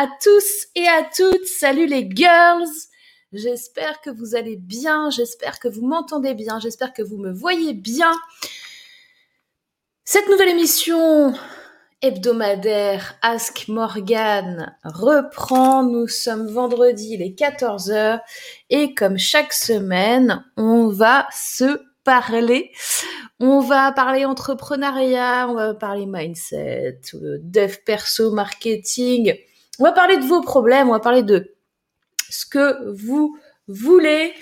à tous et à toutes. Salut les girls. J'espère que vous allez bien. J'espère que vous m'entendez bien. J'espère que vous me voyez bien. Cette nouvelle émission hebdomadaire Ask Morgan reprend. Nous sommes vendredi les 14h et comme chaque semaine, on va se parler. On va parler entrepreneuriat, on va parler mindset, dev perso, marketing. On va parler de vos problèmes, on va parler de ce que vous voulez.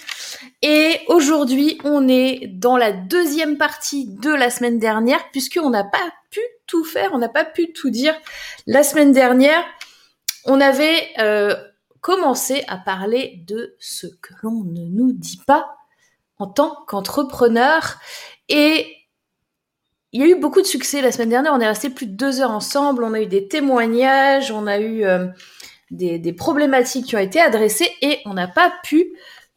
Et aujourd'hui, on est dans la deuxième partie de la semaine dernière, puisqu'on n'a pas pu tout faire, on n'a pas pu tout dire. La semaine dernière, on avait euh, commencé à parler de ce que l'on ne nous dit pas en tant qu'entrepreneur. Et il y a eu beaucoup de succès la semaine dernière. On est resté plus de deux heures ensemble. On a eu des témoignages, on a eu euh, des, des, problématiques qui ont été adressées et on n'a pas pu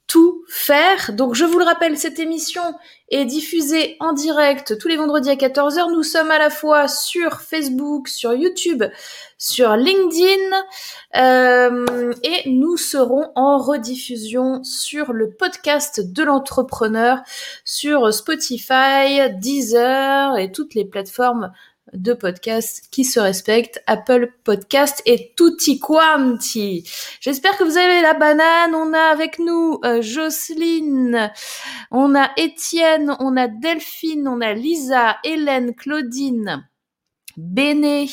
tout faire. Donc je vous le rappelle, cette émission est diffusée en direct tous les vendredis à 14h. Nous sommes à la fois sur Facebook, sur YouTube, sur LinkedIn euh, et nous serons en rediffusion sur le podcast de l'entrepreneur sur Spotify, Deezer et toutes les plateformes de podcasts qui se respectent, Apple Podcast et tutti quanti. J'espère que vous avez la banane. On a avec nous euh, Jocelyne, on a Étienne, on a Delphine, on a Lisa, Hélène, Claudine, Béné,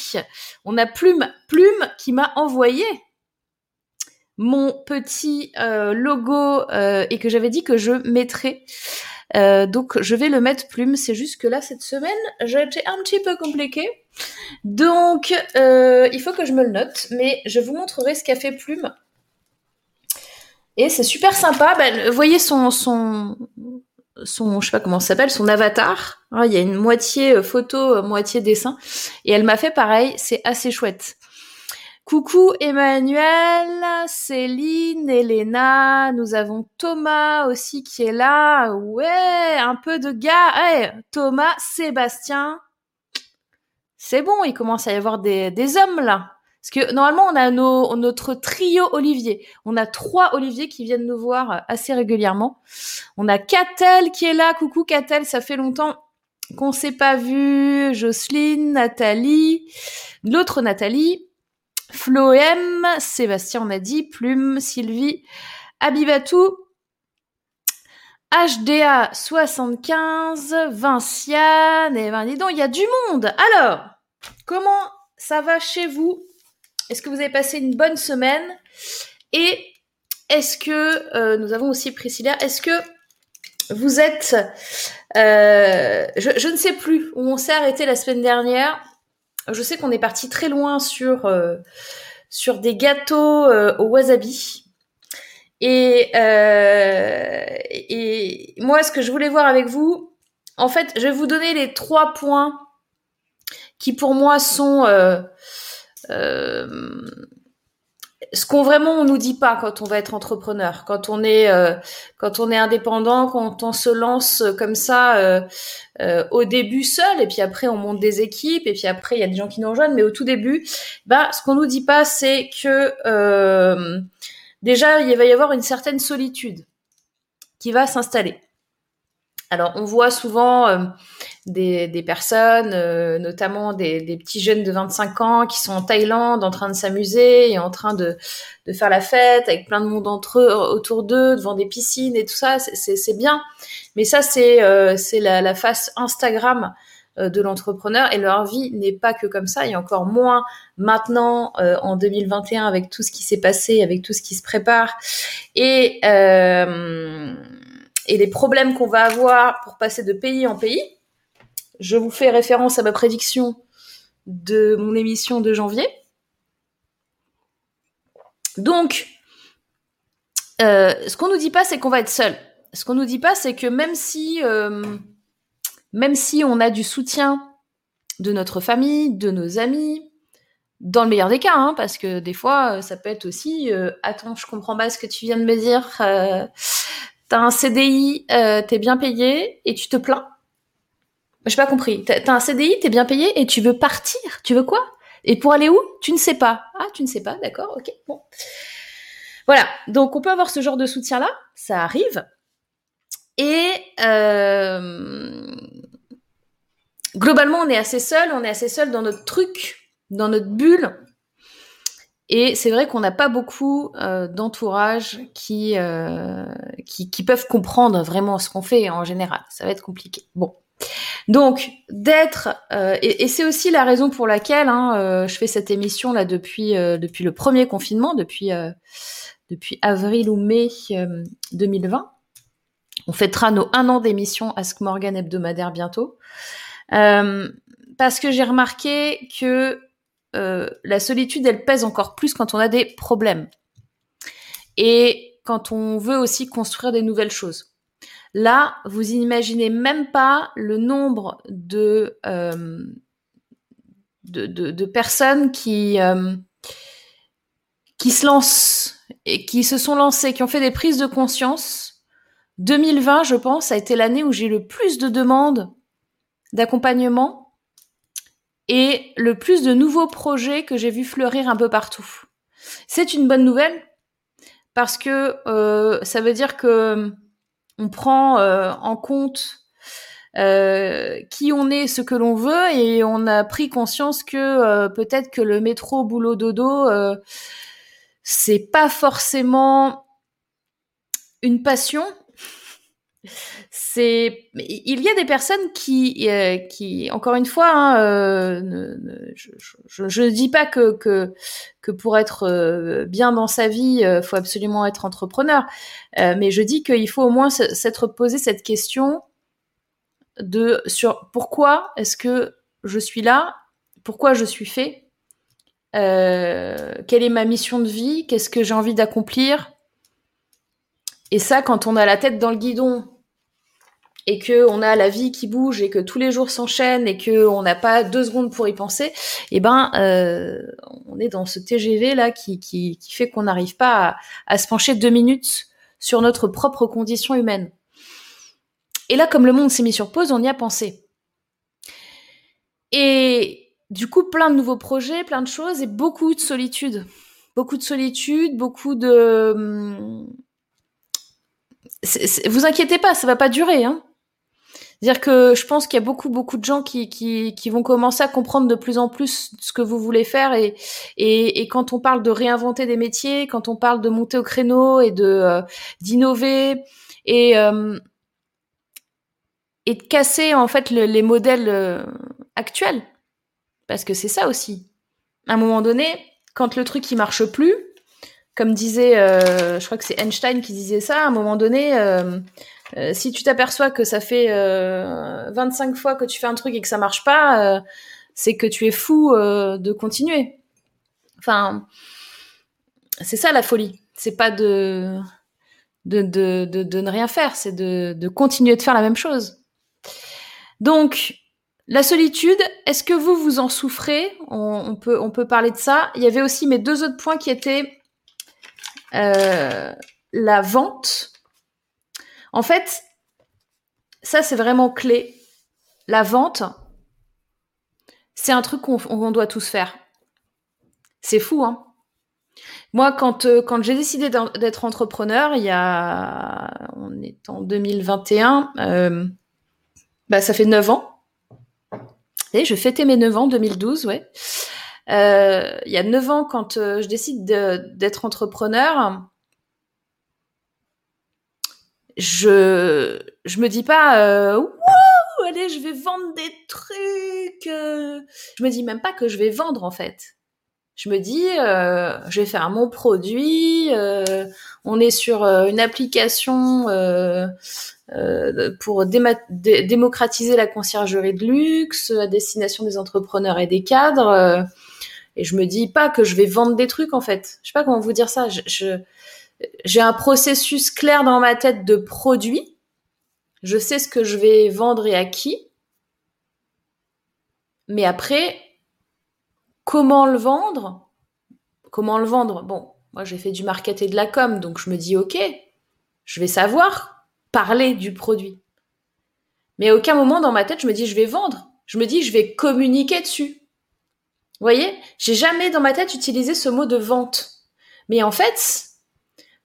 on a Plume, Plume qui m'a envoyé mon petit euh, logo euh, et que j'avais dit que je mettrais euh, donc je vais le mettre plume. C'est juste que là cette semaine j'ai été un petit peu compliqué. Donc il faut que je me le note, mais je vous montrerai ce qu'a fait plume. Et c'est super sympa. Ben, vous voyez son son son je sais pas comment ça s'appelle son avatar. Hein, il y a une moitié euh, photo, moitié dessin, et elle m'a fait pareil. C'est assez chouette. Coucou Emmanuel, Céline, Elena, nous avons Thomas aussi qui est là. Ouais, un peu de gars. Hey, Thomas, Sébastien. C'est bon, il commence à y avoir des, des hommes là. Parce que normalement, on a nos, notre trio Olivier. On a trois Olivier qui viennent nous voir assez régulièrement. On a Catel qui est là. Coucou Catel, ça fait longtemps qu'on s'est pas vu. Jocelyne, Nathalie, l'autre Nathalie. Floem, Sébastien on a dit, Plume, Sylvie, Abibatou, HDA 75, Vinciane, et ben dis donc, il y a du monde. Alors, comment ça va chez vous? Est-ce que vous avez passé une bonne semaine? Et est-ce que, euh, nous avons aussi Priscilla, est-ce que vous êtes, euh, je, je, ne sais plus où on s'est arrêté la semaine dernière, je sais qu'on est parti très loin sur euh, sur des gâteaux euh, au wasabi. Et, euh, et moi, ce que je voulais voir avec vous, en fait, je vais vous donner les trois points qui pour moi sont euh, ce qu'on vraiment on nous dit pas quand on va être entrepreneur, quand on est euh, quand on est indépendant, quand on se lance comme ça euh, euh, au début seul et puis après on monte des équipes et puis après il y a des gens qui nous rejoignent, mais au tout début, bah ce qu'on nous dit pas c'est que déjà il va y avoir une certaine solitude qui va s'installer. Alors on voit souvent euh, des, des, personnes, euh, notamment des, des, petits jeunes de 25 ans qui sont en Thaïlande en train de s'amuser et en train de, de, faire la fête avec plein de monde entre eux, autour d'eux, devant des piscines et tout ça, c'est bien. Mais ça c'est euh, la, la, face Instagram de l'entrepreneur et leur vie n'est pas que comme ça, et encore moins maintenant en 2021 avec tout ce qui s'est passé, avec tout ce qui se prépare. Et et les problèmes qu'on va avoir pour passer de pays en pays. Je vous fais référence à ma prédiction de mon émission de janvier. Donc, euh, ce qu'on nous dit pas, c'est qu'on va être seul. Ce qu'on nous dit pas, c'est que même si, euh, même si on a du soutien de notre famille, de nos amis, dans le meilleur des cas, hein, parce que des fois, ça peut être aussi, euh, attends, je comprends pas ce que tu viens de me dire, euh, T'as un CDI, euh, t'es bien payé et tu te plains. J'ai pas compris. T'as un CDI, t'es bien payé et tu veux partir. Tu veux quoi? Et pour aller où? Tu ne sais pas. Ah, tu ne sais pas, d'accord, ok, bon. Voilà, donc on peut avoir ce genre de soutien-là, ça arrive. Et euh, globalement, on est assez seul, on est assez seul dans notre truc, dans notre bulle. Et c'est vrai qu'on n'a pas beaucoup euh, d'entourage qui, euh, qui, qui peuvent comprendre vraiment ce qu'on fait en général. Ça va être compliqué. Bon. Donc d'être euh, et, c'est aussi la raison pour laquelle hein, euh, je fais cette émission là depuis euh, depuis le premier confinement, depuis depuis avril ou mai 2020. On fêtera nos un an d'émission Ask Morgan hebdomadaire bientôt, parce que j'ai remarqué que la solitude elle pèse encore plus quand on a des problèmes et quand on veut aussi construire des nouvelles choses. Là, vous imaginez même pas le nombre de, euh, personnes qui, euh, qui se lancent et qui se sont lancées, qui ont fait des prises de conscience. 2020, je pense, a été l'année où j'ai le plus de demandes d'accompagnement et le plus de nouveaux projets que j'ai vu fleurir un peu partout. C'est une bonne nouvelle parce que euh, ça veut dire que on prend euh, en compte euh, qui on est, ce que l'on veut, et on a pris conscience que euh, peut-être que le métro boulot dodo, c'est pas forcément une passion. C'est, il y a des personnes qui, qui, encore une fois, hein, je ne dis pas que, que pour être bien dans sa vie, faut absolument être entrepreneur. Euh, mais je dis qu'il faut au moins s'être posé cette question de sur pourquoi est-ce que je suis là, pourquoi je suis fait, euh, quelle est ma mission de vie, qu'est-ce que j'ai envie d'accomplir. Et ça, quand on a la tête dans le guidon et que on a la vie qui bouge et que tous les jours s'enchaînent et que on n'a pas deux secondes pour y penser, eh ben euh, on est dans ce TGV là qui, qui, fait qu'on n'arrive pas à, à, se pencher deux minutes sur notre propre condition humaine. Et là, comme le monde s'est mis sur pause, on y a pensé. Et du coup, plein de nouveaux projets, plein de choses et beaucoup de solitude. Beaucoup de solitude, beaucoup de... Hum, vous inquiétez pas, ça va pas durer. Hein. C'est-à-dire que je pense qu'il y a beaucoup, beaucoup de gens qui, qui, qui, vont commencer à comprendre de plus en plus ce que vous voulez faire. Et, et, et quand on parle de réinventer des métiers, quand on parle de monter au créneau et de euh, d'innover et, euh, et de casser en fait les modèles euh, actuels, parce que c'est ça aussi. À un moment donné, quand le truc qui marche plus, comme disait, je crois que c'est Einstein qui disait ça, à un moment donné, euh, si tu t'aperçois que ça fait 25 euh, fois que tu fais un truc et que ça marche pas, euh, c'est que tu es fou de continuer. Enfin, c'est ça la folie. C'est pas de ne rien faire, c'est de, continuer de faire la même chose. Donc, la solitude, est-ce que vous, vous en souffrez? On peut parler de ça. Il y avait aussi mes deux autres points qui étaient la vente en fait, ça c'est vraiment clé. La vente, c'est un truc qu'on doit tous faire. C'est fou, hein Moi, quand, euh, j'ai décidé d'être entrepreneur, il y a... On est en 2021, euh, bah, ça fait 9 ans. Et je fêtais mes 9 ans, 2012, ouais. Euh, il y a 9 ans, quand je décide d'être entrepreneur, je je me dis pas euh, allez je vais vendre des trucs euh. je me dis même pas que je vais vendre en fait. Je me dis euh, je vais faire mon produit euh, on est sur euh, une application pour démocratiser la conciergerie de luxe à destination des entrepreneurs et des cadres et je me dis pas que je vais vendre des trucs en fait. Je sais pas comment vous dire ça. Je, je j'ai un processus clair dans ma tête de produit. Je sais ce que je vais vendre et à qui. Mais après, comment le vendre? Comment le vendre? Bon, moi j'ai fait du market et de la com, donc je me dis ok, je vais savoir parler du produit. Mais à aucun moment dans ma tête je me dis je vais vendre. Je me dis je vais communiquer dessus. Vous voyez? J'ai jamais dans ma tête utilisé ce mot de vente. Mais en fait,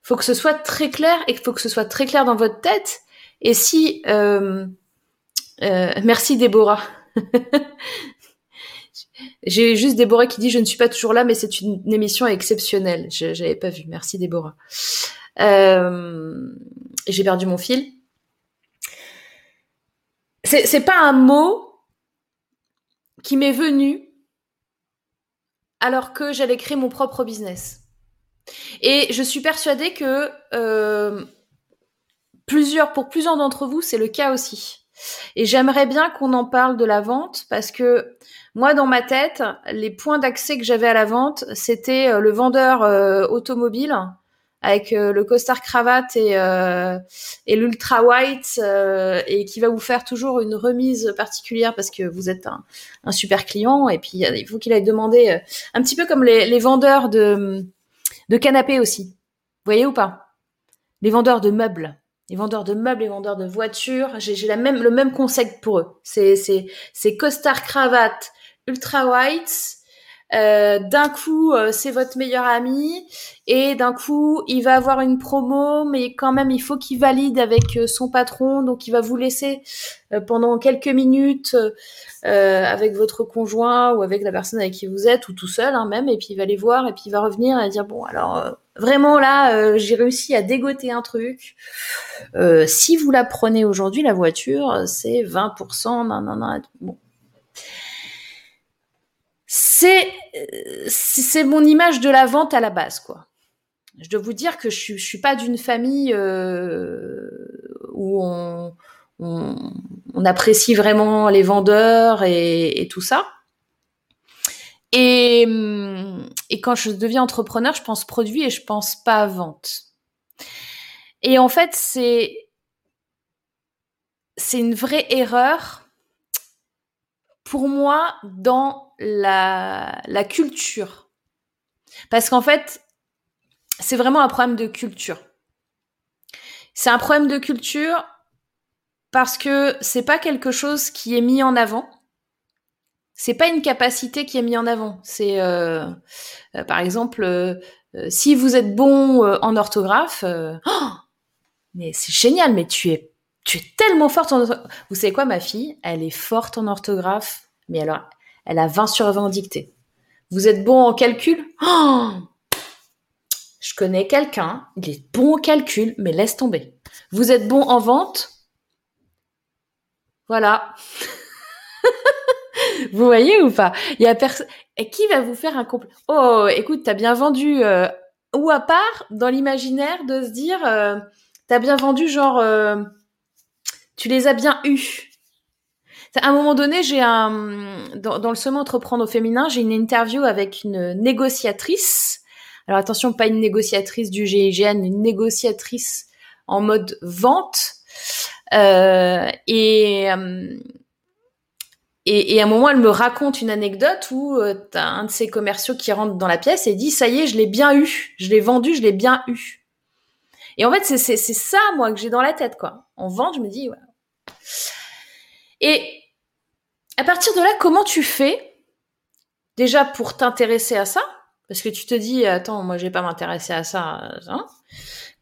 faut que ce soit très clair et faut que ce soit très clair dans votre tête. Et si... Euh, euh, merci Déborah. J'ai juste Déborah qui dit je ne suis pas toujours là, mais c'est une, émission exceptionnelle. Je J'avais pas vu. Merci Déborah. Euh, J'ai perdu mon fil. C'est pas un mot qui m'est venu alors que j'allais créer mon propre business. Et je suis persuadée que euh, plusieurs, pour plusieurs d'entre vous, c'est le cas aussi. Et j'aimerais bien qu'on en parle de la vente parce que moi, dans ma tête, les points d'accès que j'avais à la vente, c'était euh, le vendeur euh, automobile avec le costard cravate et, l'ultra white et qui va vous faire toujours une remise particulière parce que vous êtes un, super client et puis il faut qu'il aille demander un petit peu comme les vendeurs de, de canapés aussi. Vous voyez ou pas? Les vendeurs de meubles les vendeurs de meubles, les vendeurs de voitures, j'ai le même concept pour eux. C'est c'est c'est costard cravate ultra white. Euh, d'un coup, euh, c'est votre meilleur ami et d'un coup, il va avoir une promo, mais quand même, il faut qu'il valide avec euh, son patron, donc il va vous laisser pendant quelques minutes avec votre conjoint ou avec la personne avec qui vous êtes ou tout seul hein, même, et puis il va les voir et puis il va revenir et dire bon alors vraiment là, j'ai réussi à dégoter un truc. si vous la prenez aujourd'hui, la voiture, c'est 20%, non non non, bon c'est c'est mon image de la vente à la base quoi. Je dois vous dire que je suis, suis pas d'une famille euh, où on, on, apprécie vraiment les vendeurs et, tout ça. Et, et, quand je deviens entrepreneur, je pense produit et je pense pas vente. Et en fait, c'est c'est une vraie erreur pour moi dans la, la culture. Parce qu'en fait, c'est vraiment un problème de culture. C'est un problème de culture parce que c'est pas quelque chose qui est mis en avant. C'est pas une capacité qui est mise en avant. C'est, euh, euh, par exemple, euh, si vous êtes bon en orthographe, oh, mais c'est génial, mais tu es, tellement forte en orthographe. Vous savez quoi, ma fille, elle est forte en orthographe, mais alors, elle a 20 sur 20 en dictée. Vous êtes bon en calcul? Oh Je connais quelqu'un, il est bon en calcul, mais laisse tomber. Vous êtes bon en vente? Voilà. vous voyez ou pas? Il y a personne. Et qui va vous faire un compte Oh, écoute, t'as bien vendu. Euh, ou à part dans l'imaginaire de se dire, euh, t'as bien vendu, genre, euh, tu les as bien eus. À un moment donné, j'ai un dans, le sommet entreprendre au féminin, j'ai une interview avec une négociatrice. Alors attention, pas une négociatrice du GIGN, une négociatrice en mode vente. Euh, et, euh, et, et, à un moment, elle me raconte une anecdote où euh, t'as un de ses commerciaux qui rentre dans la pièce et dit ça y est, je l'ai bien eu, je l'ai vendu, je l'ai bien eu. Et en fait, c'est c'est ça moi que j'ai dans la tête quoi. En vente, je me dis ouais. Et à partir de là, comment tu fais déjà pour t'intéresser à ça? Parce que tu te dis, attends, moi je vais pas m'intéresser à ça. Hein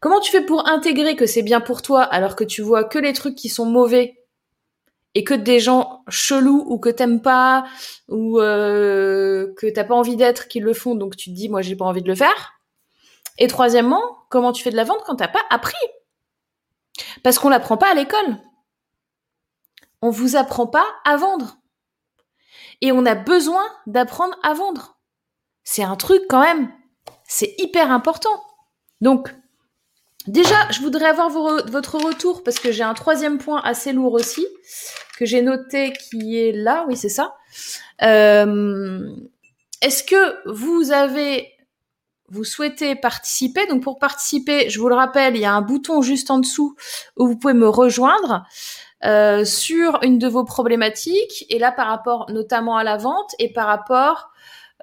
comment tu fais pour intégrer que c'est bien pour toi alors que tu vois que les trucs qui sont mauvais et que des gens chelous ou que t'aimes pas ou euh, que t'as pas envie d'être qui le font, donc tu te dis, moi j'ai pas envie de le faire? Et troisièmement, comment tu fais de la vente quand t'as pas appris? Parce qu'on l'apprend pas à l'école. On vous apprend pas à vendre. Et on a besoin d'apprendre à vendre. C'est un truc quand même. C'est hyper important. Donc, déjà, je voudrais avoir votre retour parce que j'ai un troisième point assez lourd aussi que j'ai noté qui est là. Oui, c'est ça. Euh, est-ce que vous avez, vous souhaitez participer? Donc, pour participer, je vous le rappelle, il y a un bouton juste en dessous où vous pouvez me rejoindre. Euh, sur une de vos problématiques, et là par rapport notamment à la vente et par rapport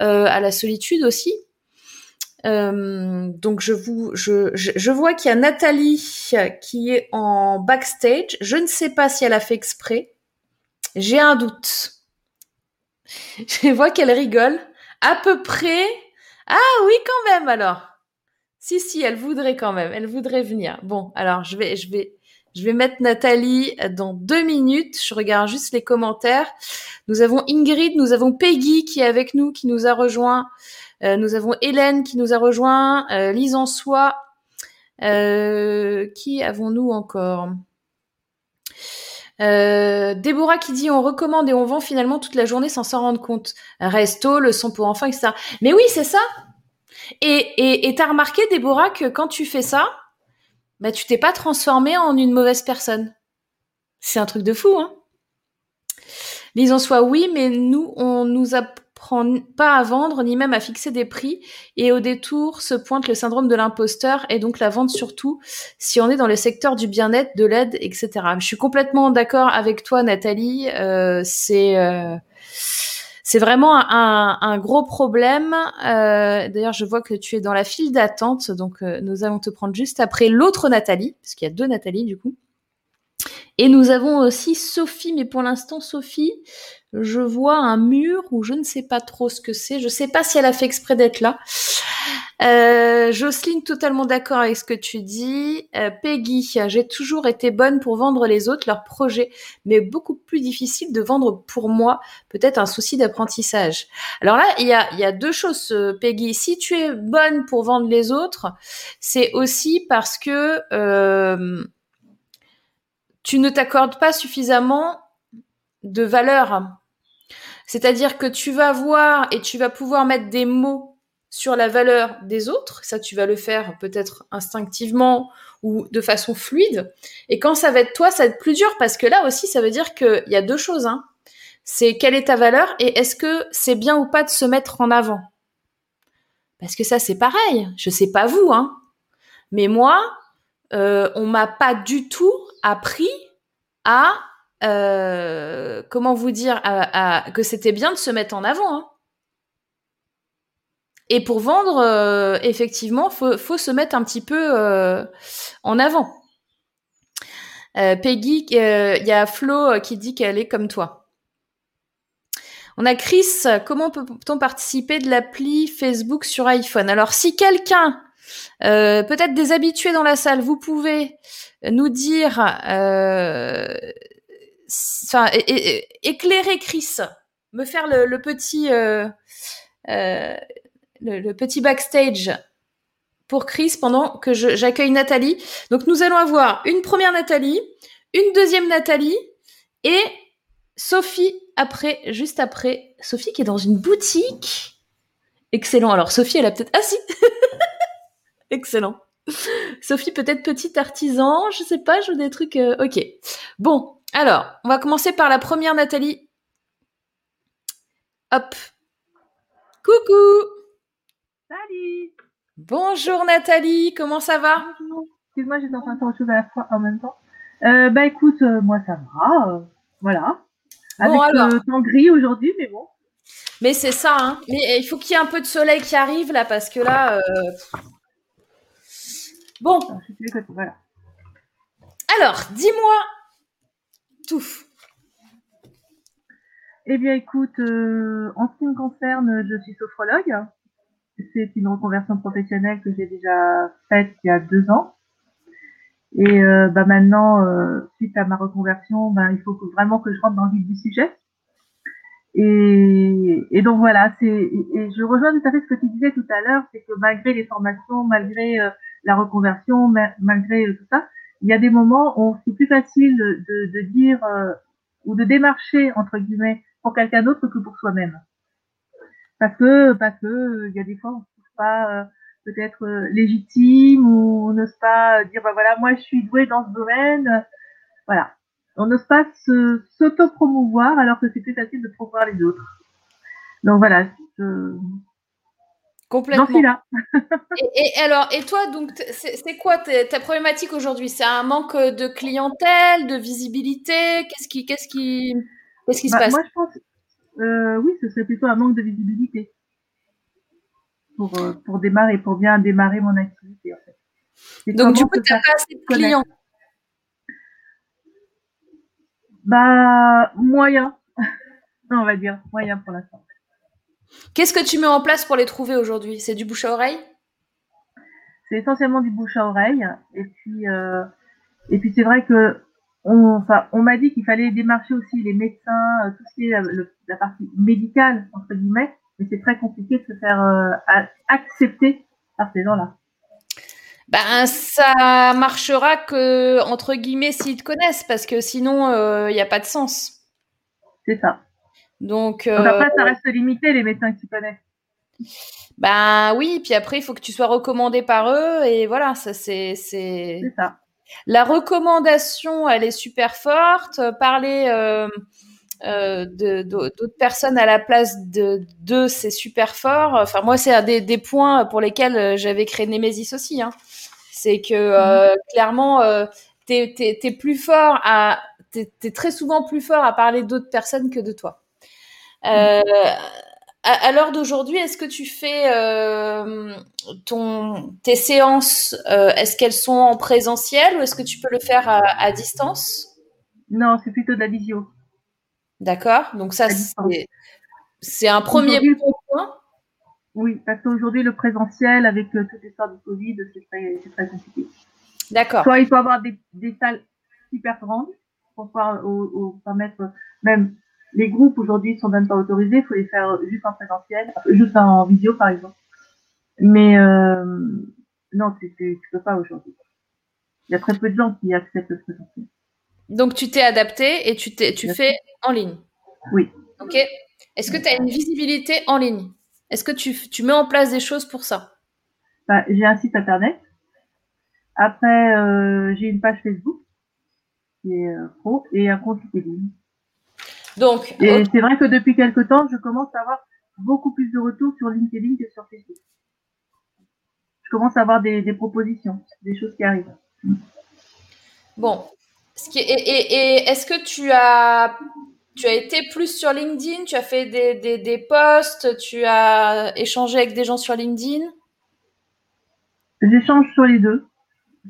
euh, à la solitude aussi. Euh, donc je vous, je, je, vois qu'il y a Nathalie qui est en backstage. Je ne sais pas si elle a fait exprès. J'ai un doute. Je vois qu'elle rigole. À peu près. Ah oui, quand même alors. Si, si, elle voudrait quand même. Elle voudrait venir. Bon, alors je vais, je vais, je vais mettre Nathalie dans deux minutes. Je regarde juste les commentaires. Nous avons Ingrid, nous avons Peggy qui est avec nous, qui nous a rejoint. Euh, nous avons Hélène qui nous a rejoint. Euh, Lise en soi. Euh, qui avons-nous encore? Déborah qui dit on recommande et on vend finalement toute la journée sans s'en rendre compte. Resto, le son pour enfants, etc. Mais oui, c'est ça. Et et t'as remarqué, Déborah, que quand tu fais ça, bah tu t'es pas transformé en une mauvaise personne. C'est un truc de fou, hein. Lise en soi, oui, mais nous, on nous a pas à vendre ni même à fixer des prix et au détour se pointe le syndrome de l'imposteur et donc la vente surtout si on est dans le secteur du bien-être, de l'aide, etc. Je suis complètement d'accord avec toi Nathalie, euh, c'est euh, vraiment un, un, gros problème. Euh, D'ailleurs, je vois que tu es dans la file d'attente, donc euh, nous allons te prendre juste après l'autre Nathalie, parce qu'il y a deux Nathalie du coup. Et nous avons aussi Sophie, mais pour l'instant, Sophie, je vois un mur où je ne sais pas trop ce que c'est. Je ne sais pas si elle a fait exprès d'être là. Euh, Jocelyne, totalement d'accord avec ce que tu dis. Euh, Peggy, j'ai toujours été bonne pour vendre les autres leurs projets, mais beaucoup plus difficile de vendre pour moi. Peut-être un souci d'apprentissage. Alors là, il y a, y a deux choses, euh, Peggy. Si tu es bonne pour vendre les autres, c'est aussi parce que euh, tu ne t'accordes pas suffisamment de valeur. C'est-à-dire que tu vas voir et tu vas pouvoir mettre des mots sur la valeur des autres. Ça, tu vas le faire peut-être instinctivement ou de façon fluide. Et quand ça va être toi, ça va être plus dur parce que là aussi, ça veut dire qu'il y a deux choses. Hein. C'est quelle est ta valeur et est-ce que c'est bien ou pas de se mettre en avant? Parce que ça, c'est pareil. Je sais pas vous, hein. Mais moi, euh, on m'a pas du tout appris à euh, comment vous dire que c'était bien de se mettre en avant. Hein. Et pour vendre, euh, effectivement, faut, faut se mettre un petit peu euh, en avant. Peggy, il y a Flo qui dit qu'elle est comme toi. On a Chris, comment peut-on participer de l'appli Facebook sur iPhone? Alors, si quelqu'un, peut-être des habitués dans la salle, vous pouvez nous dire enfin, éclairer Chris, me faire le, petit, euh, euh, le, petit backstage pour Chris pendant que j'accueille Nathalie. Donc nous allons avoir une première Nathalie, une deuxième Nathalie et Sophie après, juste après. Sophie qui est dans une boutique. Excellent. Alors Sophie, elle a peut-être. Ah si. Excellent. Sophie, peut-être petit artisan, je sais pas, je veux des trucs. Euh, ok. Bon, alors, on va commencer par la première, Nathalie. Hop. Coucou. Salut. Bonjour Nathalie, comment ça va? Excuse-moi, j'étais en train de faire autre chose à la fois en même temps. Euh, bah écoute, euh, moi ça va, euh, voilà. Avec bon, alors. le temps gris aujourd'hui, mais bon. Mais c'est ça, hein. Mais il faut qu'il y ait un peu de soleil qui arrive là, parce que là. Bon. Voilà. Alors, dis-moi eh bien, écoute, euh, en ce qui me concerne, je suis sophrologue. C'est une reconversion professionnelle que j'ai déjà faite il y a deux ans. Et euh, bah maintenant, euh, suite à ma reconversion, bah, il faut vraiment que je rentre dans le vif du sujet. Et, donc voilà, et je rejoins tout à fait ce que tu disais tout à l'heure, c'est que malgré les formations, malgré la reconversion, malgré tout ça, il y a des moments où c'est plus facile de, de dire euh, ou de démarcher entre guillemets pour quelqu'un d'autre que pour soi-même. Parce que parce que il y a des fois on ne trouve pas euh, peut-être euh, légitime ou on n'ose pas dire bah voilà moi je suis doué dans ce domaine. Voilà, on n'ose pas s'auto-promouvoir alors que c'est plus facile de promouvoir les autres. Donc voilà, Complètement. là. et, et, alors, et toi, donc, c'est quoi ta problématique aujourd'hui? C'est un manque de clientèle, de visibilité? Qu'est-ce qui, qu'est-ce qui, qu'est-ce qui se bah, passe? Moi, je pense, euh, oui, ce serait plutôt un manque de visibilité pour euh, pour démarrer, pour bien démarrer mon activité. En fait. Donc, du coup, tu n'as pas assez de clients? Bah, moyen, on va dire, moyen pour l'instant. Qu'est-ce que tu mets en place pour les trouver aujourd'hui? C'est du bouche à oreille? C'est essentiellement du bouche à oreille. Et puis, euh, et puis c'est vrai que on, enfin, on m'a dit qu'il fallait démarcher aussi les médecins, euh, tout ce qui est la, la partie médicale entre guillemets, mais c'est très compliqué de se faire euh, accepter par ces gens-là. Ben, ça marchera que entre guillemets s'ils te connaissent, parce que sinon il euh, n'y a pas de sens. C'est ça. Donc, Donc après, ça reste limité les médecins qui connaissent. Ben oui, puis après il faut que tu sois recommandé par eux et voilà, ça c'est c'est. Ça. La recommandation, elle est super forte. Parler euh, euh, de d'autres personnes à la place de d'eux, c'est super fort. Enfin, moi, c'est un des, des, points pour lesquels euh, j'avais créé Nemesis aussi. Hein. C'est que euh, mhm. clairement, euh, t'es es, plus fort à, t'es es très souvent plus fort à parler d'autres personnes que de toi. Euh, à, l'heure d'aujourd'hui, est-ce que tu fais euh, ton, tes séances, euh, est-ce qu'elles sont en présentiel ou est-ce que tu peux le faire à, distance? Non, c'est plutôt de la visio. D'accord, donc ça c'est un premier point. Oui, parce qu'aujourd'hui le présentiel avec euh, les sortes de Covid, c'est très, très compliqué. D'accord. Soit il faut avoir des, des salles super grandes pour pouvoir au, permettre même les groupes aujourd'hui sont même pas autorisés, il faut les faire juste en présentiel, juste en vidéo par exemple. Mais euh, non, tu, tu, peux pas aujourd'hui. Il y a très peu de gens qui acceptent le présentiel. Donc tu t'es adapté et tu, fais en ligne. Oui. Ok. Est-ce que tu as une visibilité en ligne? Est-ce que tu, tu, mets en place des choses pour ça? Bah, J'ai un site internet. Après, euh, j'ai une page Facebook qui est euh, pro et un compte LinkedIn. Donc, et c'est vrai que depuis quelque temps, je commence à avoir beaucoup plus de retours sur LinkedIn que sur Facebook. Je commence à avoir des, propositions, des choses qui arrivent. Bon. et, est-ce que tu as, tu as été plus sur LinkedIn? Tu as fait des, des, des posts? Tu as échangé avec des gens sur LinkedIn? J'échange sur les deux.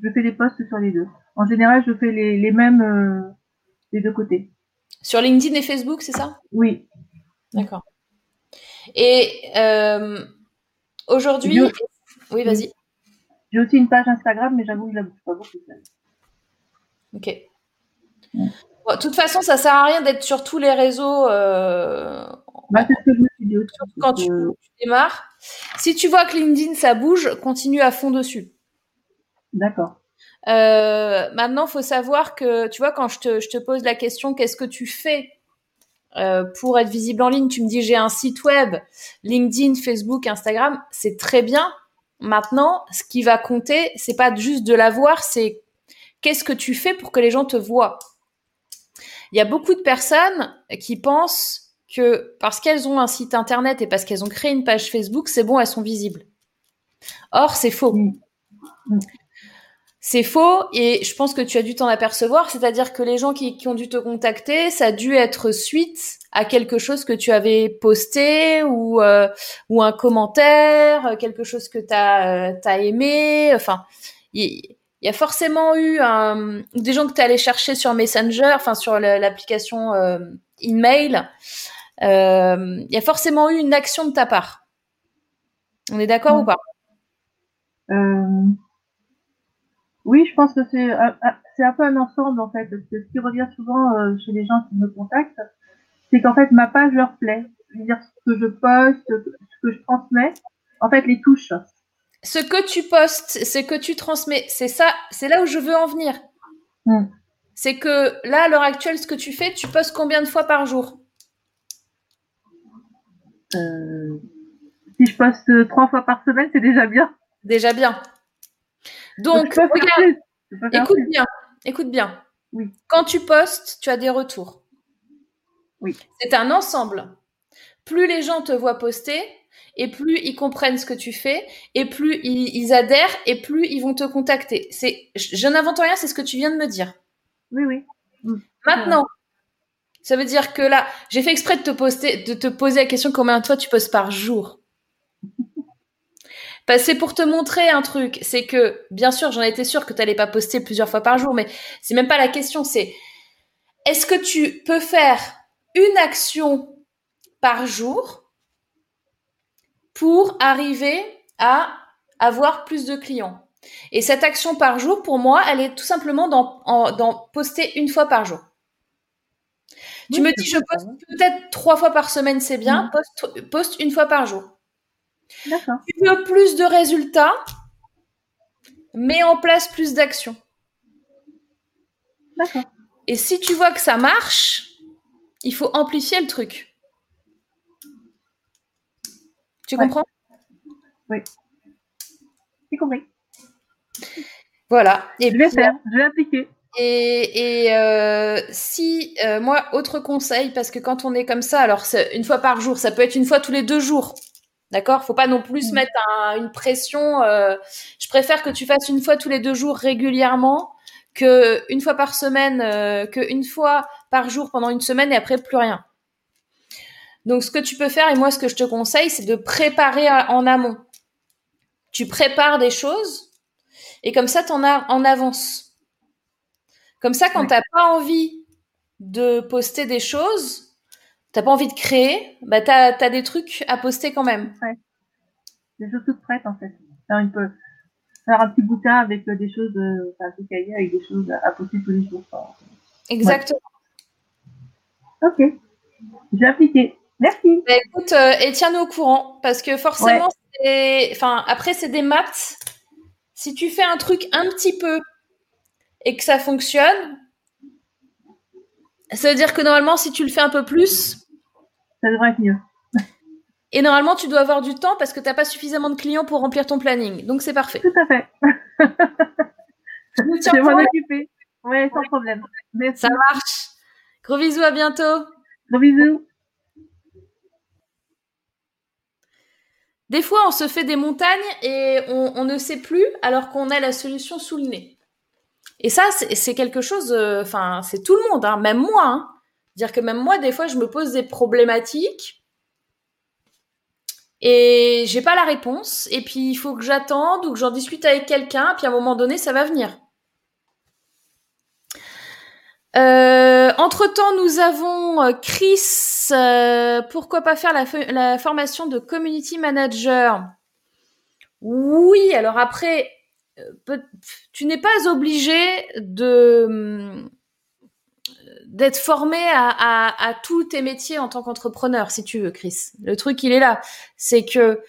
Je fais des posts sur les deux. En général, je fais les, les mêmes euh, des deux côtés. Sur LinkedIn et Facebook, c'est ça? Oui. D'accord. Et euh, aujourd'hui, oui, vas-y. J'ai aussi une page Instagram, mais j'avoue que je la bouge pas beaucoup. Ok. de toute façon, ça sert à rien d'être sur tous les réseaux. Euh, bah, c'est ce que je me suis dit Quand tu, démarres. Si tu vois que LinkedIn, ça bouge, continue à fond dessus. D'accord. Euh, maintenant, faut savoir que, tu vois, quand je te, je te pose la question, qu'est-ce que tu fais euh, pour être visible en ligne? Tu me dis, j'ai un site web, LinkedIn, Facebook, Instagram, c'est très bien. Maintenant, ce qui va compter, c'est pas juste de l'avoir, c'est qu'est-ce que tu fais pour que les gens te voient? Il y a beaucoup de personnes qui pensent que parce qu'elles ont un site internet et parce qu'elles ont créé une page Facebook, c'est bon, elles sont visibles. Or, c'est faux. C'est faux et je pense que tu as dû t'en apercevoir, c'est-à-dire que les gens qui, ont dû te contacter, ça a dû être suite à quelque chose que tu avais posté ou euh, ou un commentaire, quelque chose que tu as, euh, aimé, enfin il y, a forcément eu un, des gens que tu allé chercher sur Messenger, enfin sur l'application euh, email. Il y a forcément eu une action de ta part. On est d'accord ou pas? Oui, je pense que c'est un peu un ensemble en fait. Parce que ce qui revient souvent euh, chez les gens qui me contactent, c'est qu'en fait ma page leur plaît. Je veux dire ce que je poste, ce que je transmets, en fait les touches. Ce que tu postes, ce que tu transmets, c'est ça, c'est là où je veux en venir. Hmm. C'est que là, à l'heure actuelle, ce que tu fais, tu postes combien de fois par jour? Euh, Si je poste trois fois par semaine, c'est déjà bien. Déjà bien. Donc, regarde, écoute bien, écoute bien. Oui. Quand tu postes, tu as des retours. Oui. C'est un ensemble. Plus les gens te voient poster, et plus ils comprennent ce que tu fais, et plus ils, adhèrent, et plus ils vont te contacter. C'est, je n'invente rien, c'est ce que tu viens de me dire. Oui, oui. Mm. Maintenant, ça veut dire que là, j'ai fait exprès de te poster, de te poser la question combien de fois tu postes par jour c'est pour te montrer un truc. C'est que, bien sûr, j'en étais sûre que tu n'allais pas poster plusieurs fois par jour, mais c'est même pas la question. C'est est-ce que tu peux faire une action par jour pour arriver à avoir plus de clients? Et cette action par jour, pour moi, elle est tout simplement d'en poster une fois par jour. tu me dis, je poste peut-être trois fois par semaine, c'est bien. Mm. Poste, poste, une fois par jour. Tu veux plus de résultats, mets en place plus d'actions. D'accord. Et si tu vois que ça marche, il faut amplifier le truc. Tu comprends? Oui. J'ai compris. Voilà. Et je vais faire, je vais appliquer. Et, euh, si euh, moi autre conseil parce que quand on est comme ça alors une fois par jour ça peut être une fois tous les deux jours d'accord? Faut pas non plus se mm. mettre une pression euh, je préfère que tu fasses une fois tous les deux jours régulièrement que une fois par semaine que une fois par jour pendant une semaine et après plus rien donc ce que tu peux faire et moi ce que je te conseille c'est de préparer en amont tu prépares des choses et comme ça, tu en as en avance. Comme ça, quand tu n'as pas envie de poster des choses, tu n'as pas envie de créer, bah, tu as, des trucs à poster quand même. Ouais. Des choses toutes prêtes, en fait. Faire, faire un petit bouquin avec euh, des choses, euh, enfin, un cahier avec des choses à poster tous les jours. Exactement. Ok. J'ai appliqué. Merci. Bah, écoute, euh, et tiens-nous au courant, parce que forcément, enfin, après, c'est des maths si tu fais un truc un petit peu et que ça fonctionne, ça veut dire que normalement, si tu le fais un peu plus, ça devrait être mieux. Et normalement, tu dois avoir du temps parce que tu n'as pas suffisamment de clients pour remplir ton planning. Donc, c'est parfait. Tout à fait. Je vais m'en occuper. Oui, sans problème. Ça marche. Gros bisous, à bientôt. Gros bisous. Des fois, on se fait des montagnes et on, ne sait plus alors qu'on a la solution sous le nez. Et ça, c'est quelque chose, euh, enfin, c'est tout le monde, hein, même moi. Hein. Dire que même moi, des fois, je me pose des problématiques et j'ai pas la réponse. Et puis, il faut que j'attende ou que j'en discute avec quelqu'un. Puis, à un moment donné, ça va venir. Euh, entre-temps, nous avons euh, Chris. Pourquoi pas faire la, formation de community manager? Oui, alors après, tu n'es pas obligé de d'être formé à, tous tes métiers en tant qu'entrepreneur, si tu veux, Chris. Le truc, il est là. C'est que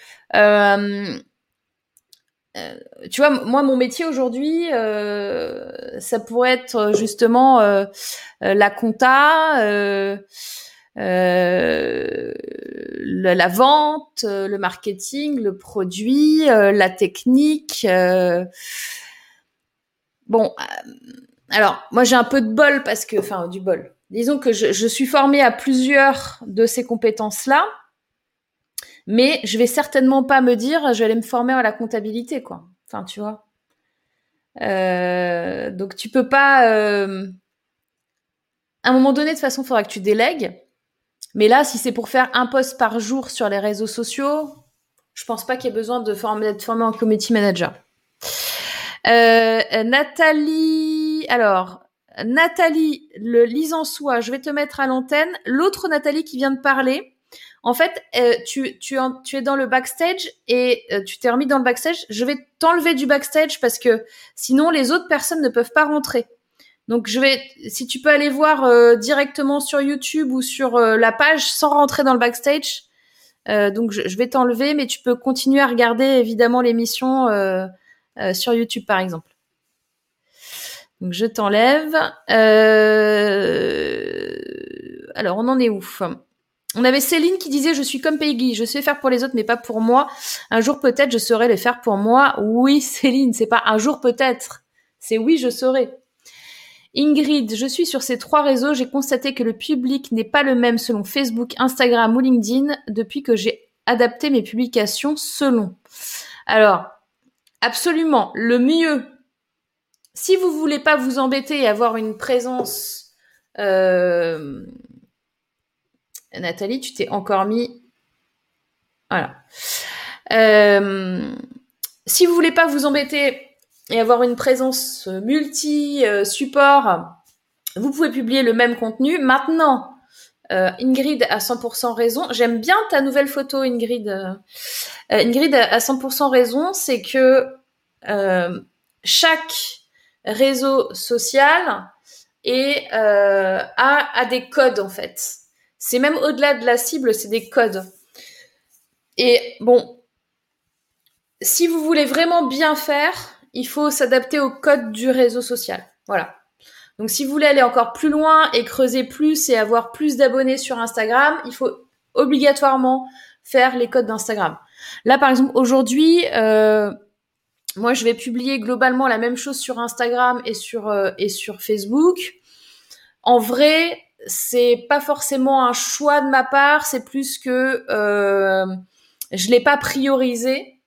euh, tu vois, moi, mon métier aujourd'hui, euh, ça pourrait être euh, justement la compta, la, vente, le marketing, le produit, la technique. Bon, alors moi j'ai un peu de bol parce que, enfin, du bol. Disons que je, suis formée à plusieurs de ces compétences-là. Mais je vais certainement pas me dire, je vais aller me former à la comptabilité, quoi. Enfin, tu vois. Euh, donc tu peux pas. Euh... À un moment donné, de toute façon, il faudra que tu délègues. Mais là, si c'est pour faire un post par jour sur les réseaux sociaux, je pense pas qu'il y ait besoin d'être formé en committee manager. Euh, Nathalie, alors Nathalie, le soi, je vais te mettre à l'antenne. L'autre Nathalie qui vient de parler, en fait, euh, tu, tu, tu, es dans le backstage et euh, tu t'es remis dans le backstage. Je vais t'enlever du backstage parce que sinon les autres personnes ne peuvent pas rentrer. Donc je vais, si tu peux aller voir directement sur YouTube ou sur la page sans rentrer dans le backstage. donc je, je vais t'enlever, mais tu peux continuer à regarder évidemment l'émission sur YouTube par exemple. Donc je t'enlève. alors on en est où? On avait Céline qui disait je suis comme Peggy, je sais faire pour les autres mais pas pour moi. Un jour peut-être je saurai les faire pour moi. Oui Céline, c'est pas un jour peut-être, c'est oui je saurai. Ingrid, je suis sur ces trois réseaux, j'ai constaté que le public n'est pas le même selon Facebook, Instagram ou LinkedIn depuis que j'ai adapté mes publications selon. Alors, absolument, le mieux, si vous voulez pas vous embêter et avoir une présence euh, Nathalie, tu t'es encore mis. Voilà. Euh, si vous voulez pas vous embêter et avoir une présence multi-support, vous pouvez publier le même contenu. Maintenant, Ingrid a 100% raison. J'aime bien ta nouvelle photo, Ingrid. Ingrid a 100% raison, c'est que chaque réseau social a, a des codes en fait. C'est même au-delà de la cible, c'est des codes. Et bon, si vous voulez vraiment bien faire, il faut s'adapter au code du réseau social. Voilà. Donc si vous voulez aller encore plus loin et creuser plus et avoir plus d'abonnés sur Instagram, il faut obligatoirement faire les codes d'Instagram. Là, par exemple, aujourd'hui, euh, moi, je vais publier globalement la même chose sur Instagram et sur euh, et sur Facebook. En vrai, c'est pas forcément un choix de ma part, c'est plus que euh, je l'ai pas priorisé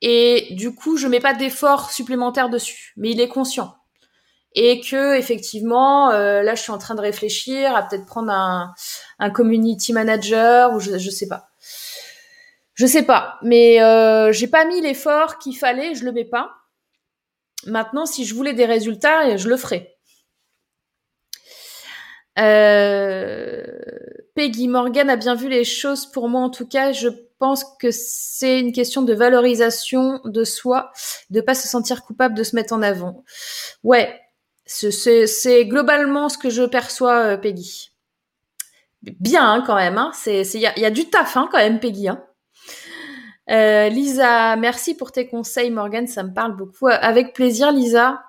et du coup je mets pas d'effort supplémentaire dessus, mais il est conscient et que effectivement euh, là je suis en train de réfléchir à peut-être prendre un, un community manager ou je, je sais pas. Je sais pas, mais euh, j'ai pas mis l'effort qu'il fallait, je le mets pas. Maintenant, si je voulais des résultats, je le ferai. Euh, Peggy Morgan a bien vu les choses pour moi en tout cas. Je pense que c'est une question de valorisation de soi, de pas se sentir coupable de se mettre en avant. Ouais, c'est globalement ce que je perçois, euh, Peggy. Bien hein, quand même. Hein. Il y a, y a, du taf hein, quand même, Peggy. Hein. Euh, Lisa, merci pour tes conseils, Morgan. Ça me parle beaucoup. Avec plaisir, Lisa.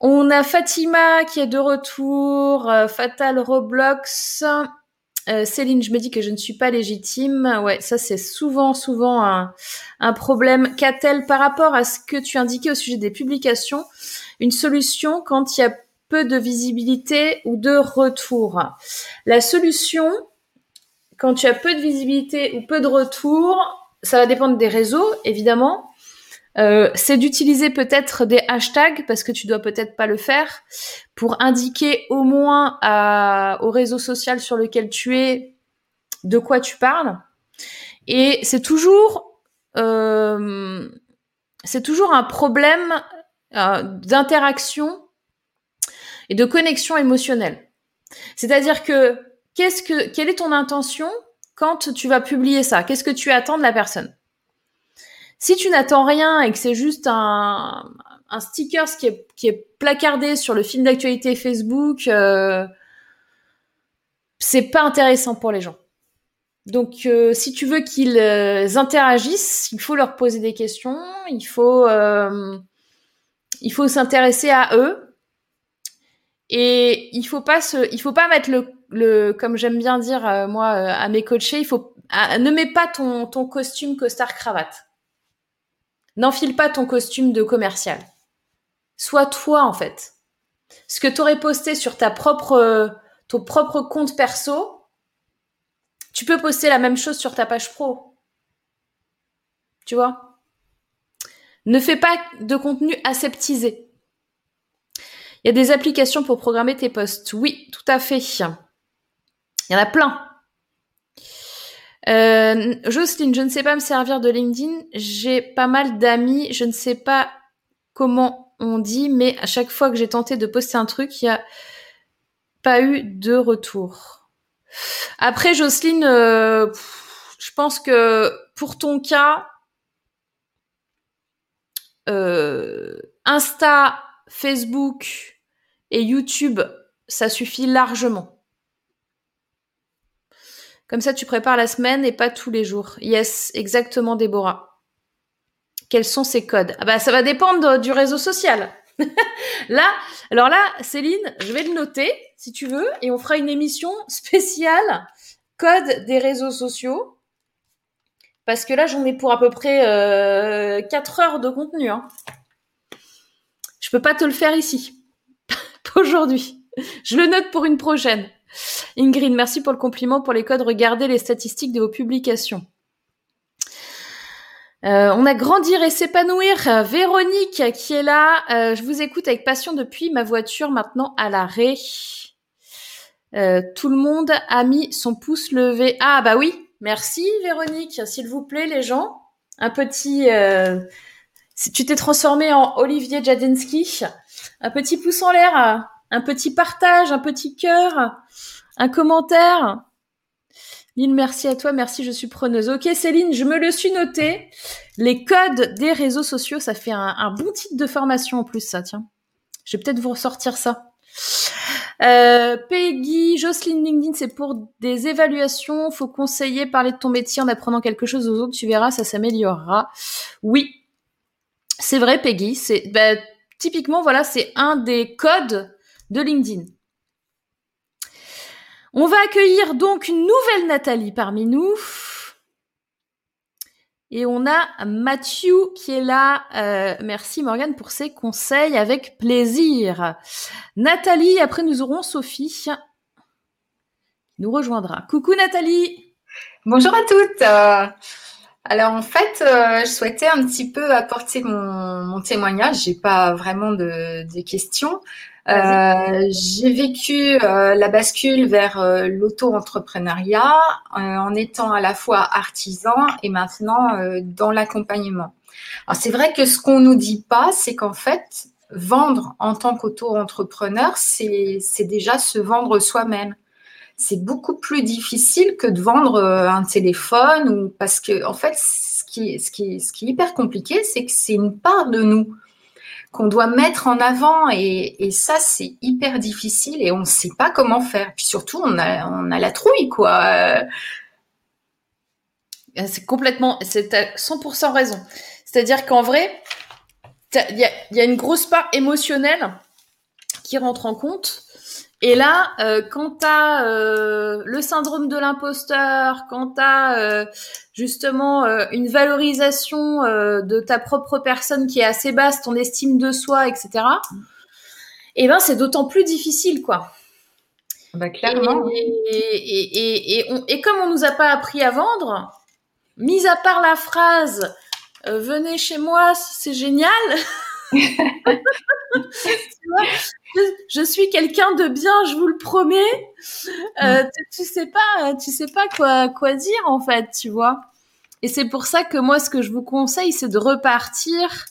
On a Fatima qui est de retour, euh, Fatal Roblox. Euh, Céline, je me dis que je ne suis pas légitime. Ouais, ça c'est souvent, souvent un, un problème. Qu'a-t-elle par rapport à ce que tu indiquais au sujet des publications Une solution quand il y a peu de visibilité ou de retour. La solution, quand tu as peu de visibilité ou peu de retour, ça va dépendre des réseaux, évidemment. Euh, c'est d'utiliser peut-être des hashtags parce que tu dois peut-être pas le faire pour indiquer au moins au réseau social sur lequel tu es de quoi tu parles. Et c'est toujours euh, c'est toujours un problème euh, d'interaction et de connexion émotionnelle. C'est-à-dire que qu'est-ce que quelle est ton intention quand tu vas publier ça? Qu'est-ce que tu attends de la personne? Si tu n'attends rien et que c'est juste un, sticker qui est, placardé sur le film d'actualité Facebook, euh, c'est pas intéressant pour les gens. Donc, euh, si tu veux qu'ils euh, interagissent, il faut leur poser des questions, il faut, il faut s'intéresser à eux, et il faut pas faut pas mettre le, comme j'aime bien dire moi à mes coachés, il faut, ne mets pas ton, ton costume costard cravate. N'enfile pas ton costume de commercial. Sois toi en fait. Ce que tu aurais posté sur ta propre, ton propre compte perso, tu peux poster la même chose sur ta page pro. Tu vois? Ne fais pas de contenu aseptisé. Il y a des applications pour programmer tes posts. Oui, tout à fait. Il y en a plein. Euh, Jocelyne, je ne sais pas me servir de LinkedIn. J'ai pas mal d'amis. Je ne sais pas comment on dit, mais à chaque fois que j'ai tenté de poster un truc, il n'y a pas eu de retour. Après, Jocelyne, euh, je pense que pour ton cas, euh, Insta, Facebook et YouTube, ça suffit largement. Comme ça, tu prépares la semaine et pas tous les jours. Yes, exactement, Déborah. Quels sont ces codes? Ah bah ça va dépendre du réseau social. là, alors là, Céline, je vais le noter si tu veux et on fera une émission spéciale code des réseaux sociaux parce que là, j'en ai pour à peu près euh, 4 heures de contenu. Hein. Je peux pas te le faire ici, aujourd'hui. Je le note pour une prochaine. Ingrid, merci pour le compliment pour les codes. Regardez les statistiques de vos publications. Euh, on a grandir et s'épanouir. Véronique qui est là. Euh, je vous écoute avec passion depuis ma voiture maintenant à l'arrêt. Euh, tout le monde a mis son pouce levé. Ah bah oui, merci Véronique. S'il vous plaît les gens, un petit... si tu t'es transformé en Olivier Jadensky, un petit pouce en l'air, un petit partage, un petit cœur, Un commentaire Lynn, merci à toi, merci, je suis preneuse. Ok, Céline, je me le suis noté. Les codes des réseaux sociaux, ça fait un, bon titre de formation en plus, ça, tiens. Je vais peut-être vous ressortir ça. Euh, Peggy, Jocelyne LinkedIn, c'est pour des évaluations. Faut conseiller, parler de ton métier en apprenant quelque chose aux autres. Tu verras, ça s'améliorera. Oui, c'est vrai, Peggy. C'est bah, typiquement, voilà, c'est un des codes de LinkedIn. On va accueillir donc une nouvelle Nathalie parmi nous. Et on a Mathieu qui est là. Euh, merci Morgane pour ses conseils avec plaisir. Nathalie, après nous aurons Sophie qui nous rejoindra. Coucou Nathalie. Bonjour à toutes. Euh, alors en fait, euh, je souhaitais un petit peu apporter mon, mon témoignage. J'ai pas vraiment de, de questions. Euh, j'ai vécu euh, la bascule vers euh, l'auto-entrepreneuriat en étant à la fois artisan et maintenant dans l'accompagnement. Alors c'est vrai que ce qu'on nous dit pas, c'est qu'en fait, vendre en tant qu'auto-entrepreneur, c'est déjà se vendre soi-même. C'est beaucoup plus difficile que de vendre un téléphone ou parce que en fait, ce qui, ce qui, ce qui est hyper compliqué, c'est que c'est une part de nous qu'on doit mettre en avant et, ça c'est hyper difficile et on ne sait pas comment faire. Puis surtout on a, la trouille quoi. Euh, c'est complètement, c'est à 100% raison. C'est-à-dire qu'en vrai, il y a, une grosse part émotionnelle qui rentre en compte. Et là, euh, quand tu as euh, le syndrome de l'imposteur, quand tu as euh, justement une valorisation de ta propre personne qui est assez basse, ton estime de soi, etc., et eh ben c'est d'autant plus difficile, quoi. Bah, clairement. Et, et, et, comme on nous a pas appris à vendre, mis à part la phrase venez chez moi, c'est génial. je, suis quelqu'un de bien, je vous le promets. Euh, mm. tu, sais pas, tu sais pas quoi quoi dire en fait, tu vois. Et c'est pour ça que moi, ce que je vous conseille, c'est de repartir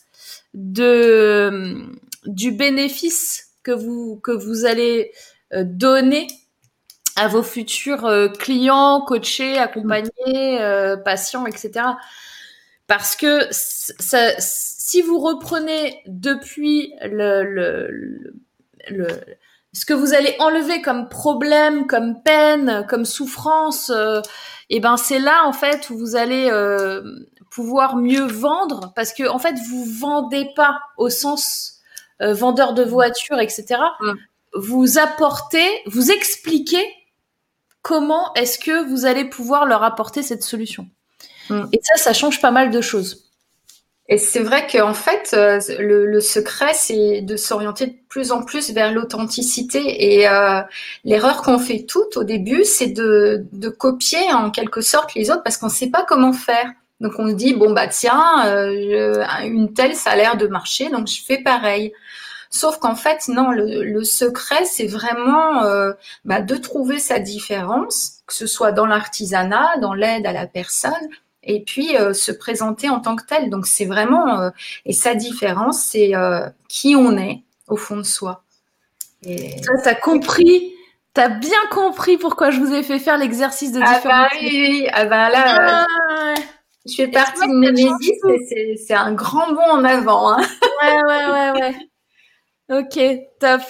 de du bénéfice que vous que vous allez euh, donner à vos futurs euh, clients, coachés, accompagnés, patients, etc. Parce que ça, si vous reprenez depuis le, le, le, ce que vous allez enlever comme problème, comme peine, comme souffrance, euh, et ben c'est là en fait où vous allez euh, pouvoir mieux vendre parce que en fait vous vendez pas au sens euh, vendeur de voiture, etc. Vous apportez, vous expliquez comment est-ce que vous allez pouvoir leur apporter cette solution. Mm. Et ça, ça change pas mal de choses. Et c'est vrai qu'en fait, euh, le, secret, c'est de s'orienter de plus en plus vers l'authenticité. Et euh, l'erreur qu'on fait toutes au début, c'est de, copier en quelque sorte les autres parce qu'on ne sait pas comment faire. Donc on dit bon bah tiens, euh, une telle, ça a l'air de marcher, donc je fais pareil. Sauf qu'en fait, non, le, secret, c'est vraiment bah, de trouver sa différence, que ce soit dans l'artisanat, dans l'aide à la personne, et puis euh, se présenter en tant que tel. Donc c'est vraiment euh, et sa différence, c'est euh, qui on est au fond de soi. Et... Ça, t'as compris, t'as bien compris pourquoi je vous ai fait faire l'exercice de différence. Ah bah oui, ah bah là, ah, je fais partie de Némésis, c'est un grand bond en avant. Hein. Ouais, ouais, ouais, ouais. Ok, top.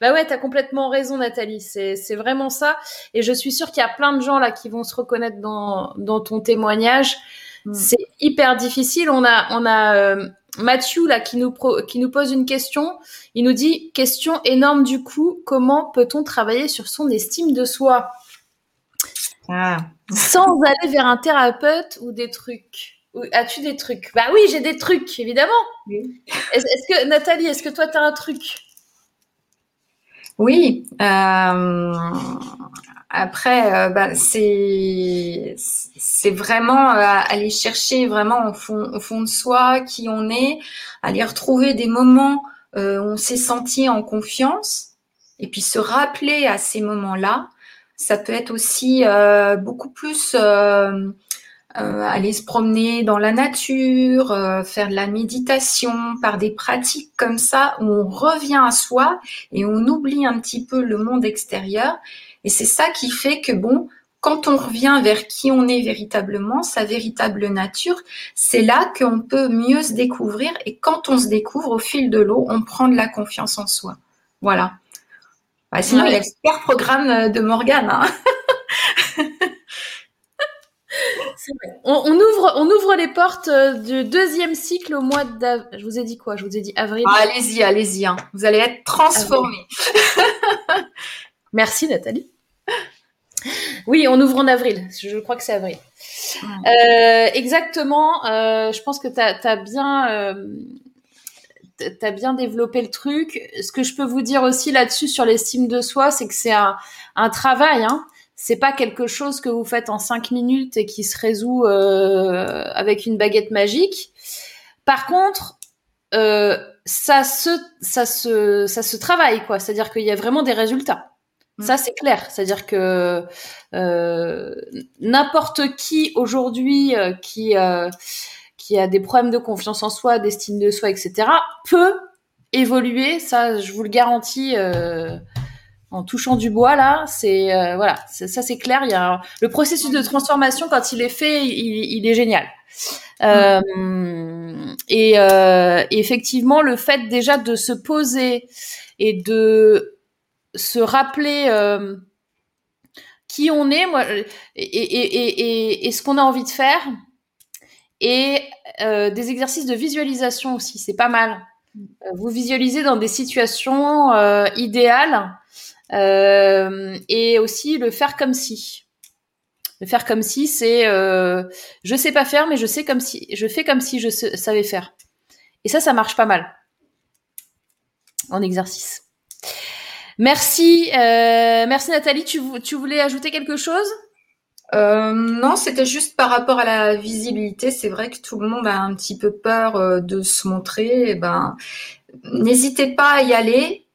Bah ouais, t'as complètement raison, Nathalie. C'est vraiment ça. Et je suis sûre qu'il y a plein de gens là qui vont se reconnaître dans, dans ton témoignage. Mm. C'est hyper difficile. On a, on a euh, Mathieu là qui nous, qui nous pose une question. Il nous dit question énorme du coup. Comment peut-on travailler sur son estime de soi? Ah. sans aller vers un thérapeute ou des trucs As-tu des trucs? Bah oui, j'ai des trucs, évidemment. Est-ce que Nathalie, est-ce que toi tu as un truc? Oui. Euh, après, euh, bah, c'est c'est vraiment euh, aller chercher vraiment au fond, au fond de soi qui on est, aller retrouver des moments où on s'est senti en confiance et puis se rappeler à ces moments-là. Ça peut être aussi beaucoup plus aller se promener dans la nature, faire de la méditation, par des pratiques comme ça où on revient à soi et on oublie un petit peu le monde extérieur. Et c'est ça qui fait que bon, quand on revient vers qui on est véritablement, sa véritable nature, c'est là qu'on peut mieux se découvrir. Et quand on se découvre au fil de l'eau, on prend de la confiance en soi. Voilà. Bah, sinon, il y a le super programme de Morgane. Hein. On, ouvre, on ouvre les portes euh, du deuxième cycle au mois d'avril. Je vous ai dit quoi? Je vous ai dit avril. Ah, allez-y, allez-y. Hein. Vous allez être transformés. Merci Nathalie. Oui, on ouvre en avril. Je crois que c'est avril. Euh, exactement. Euh, je pense que tu as, bien, euh, as bien développé le truc. Ce que je peux vous dire aussi là-dessus sur l'estime de soi, c'est que c'est un, un, travail. Hein. C'est pas quelque chose que vous faites en cinq minutes et qui se résout euh, avec une baguette magique. Par contre, euh, ça se, ça se, ça se travaille quoi. C'est-à-dire qu'il y a vraiment des résultats. Ça, mm. c'est clair. C'est-à-dire que euh, n'importe qui aujourd'hui euh, qui, euh, qui a des problèmes de confiance en soi, d'estime de soi, etc., peut évoluer. Ça, je vous le garantis. Euh, en touchant du bois là, c'est euh, voilà, ça c'est clair. Le processus de transformation quand il est fait, il, est génial. Mm. et, et effectivement, le fait déjà de se poser et de se rappeler euh, qui on est, moi, et, et, ce qu'on a envie de faire, et euh, des exercices de visualisation aussi, c'est pas mal. Euh, vous visualisez dans des situations idéales et aussi le faire comme si. Le faire comme si, c'est je sais pas faire, mais je sais comme si, je fais comme si je savais faire. Et ça, ça marche pas mal en exercice. Merci, euh, merci Nathalie. Tu, voulais ajouter quelque chose? Euh, Non, c'était juste par rapport à la visibilité. C'est vrai que tout le monde a un petit peu peur euh, de se montrer. Eh ben, n'hésitez pas à y aller.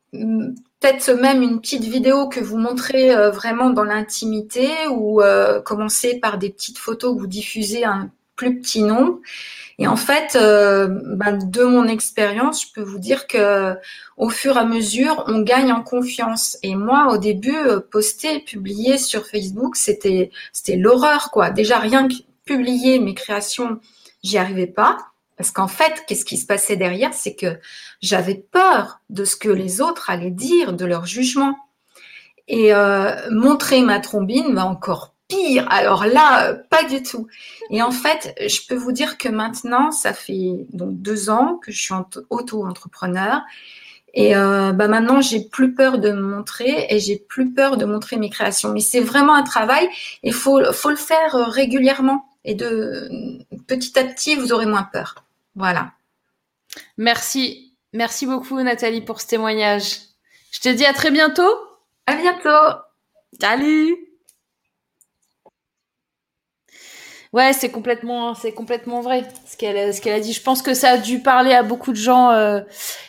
Peut-être même une petite vidéo que vous montrez euh, vraiment dans l'intimité ou euh, commencer par des petites photos que vous diffusez un plus petit nombre. Et en fait, euh, ben, de mon expérience, je peux vous dire que au fur et à mesure, on gagne en confiance. Et moi, au début, euh, poster, publier sur Facebook, c'était c'était l'horreur, quoi. Déjà rien que publier mes créations, j'y arrivais pas. Parce qu'en fait, qu'est-ce qui se passait derrière C'est que j'avais peur de ce que les autres allaient dire, de leur jugement. Et euh, montrer ma trombine, encore pire. Alors là, pas du tout. Et en fait, je peux vous dire que maintenant, ça fait donc deux ans que je suis auto-entrepreneur. Et euh, bah maintenant, j'ai plus peur de me montrer et j'ai plus peur de montrer mes créations. Mais c'est vraiment un travail et faut faut le faire euh, régulièrement. Et de petit à petit, vous aurez moins peur. Voilà. Merci, merci beaucoup Nathalie pour ce témoignage. Je te dis à très bientôt. À bientôt. Salut. Ouais, c'est complètement, c'est complètement vrai ce qu'elle, ce qu'elle a dit. Je pense que ça a dû parler à beaucoup de gens euh,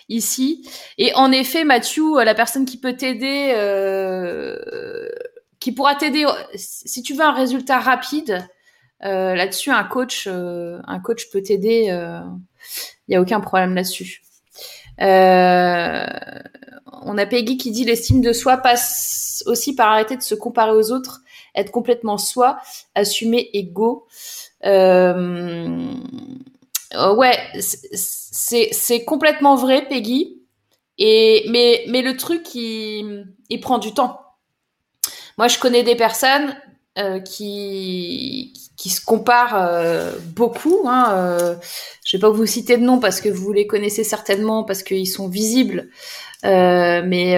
ici. Et en effet, Mathieu, la personne qui peut t'aider, euh, qui pourra t'aider, si tu veux un résultat rapide, euh, là-dessus, un coach, euh, un coach peut t'aider. Il euh, n'y a aucun problème là-dessus. Euh, on a Peggy qui dit l'estime de soi passe aussi par arrêter de se comparer aux autres être complètement soi, assumer ego. Euh, euh ouais, c'est complètement vrai, Peggy. Et mais mais le truc, il, il prend du temps. Moi, je connais des personnes euh, qui qui se comparent euh, beaucoup. Hein, euh, je vais pas vous citer de nom parce que vous les connaissez certainement parce qu'ils sont visibles. Euh, mais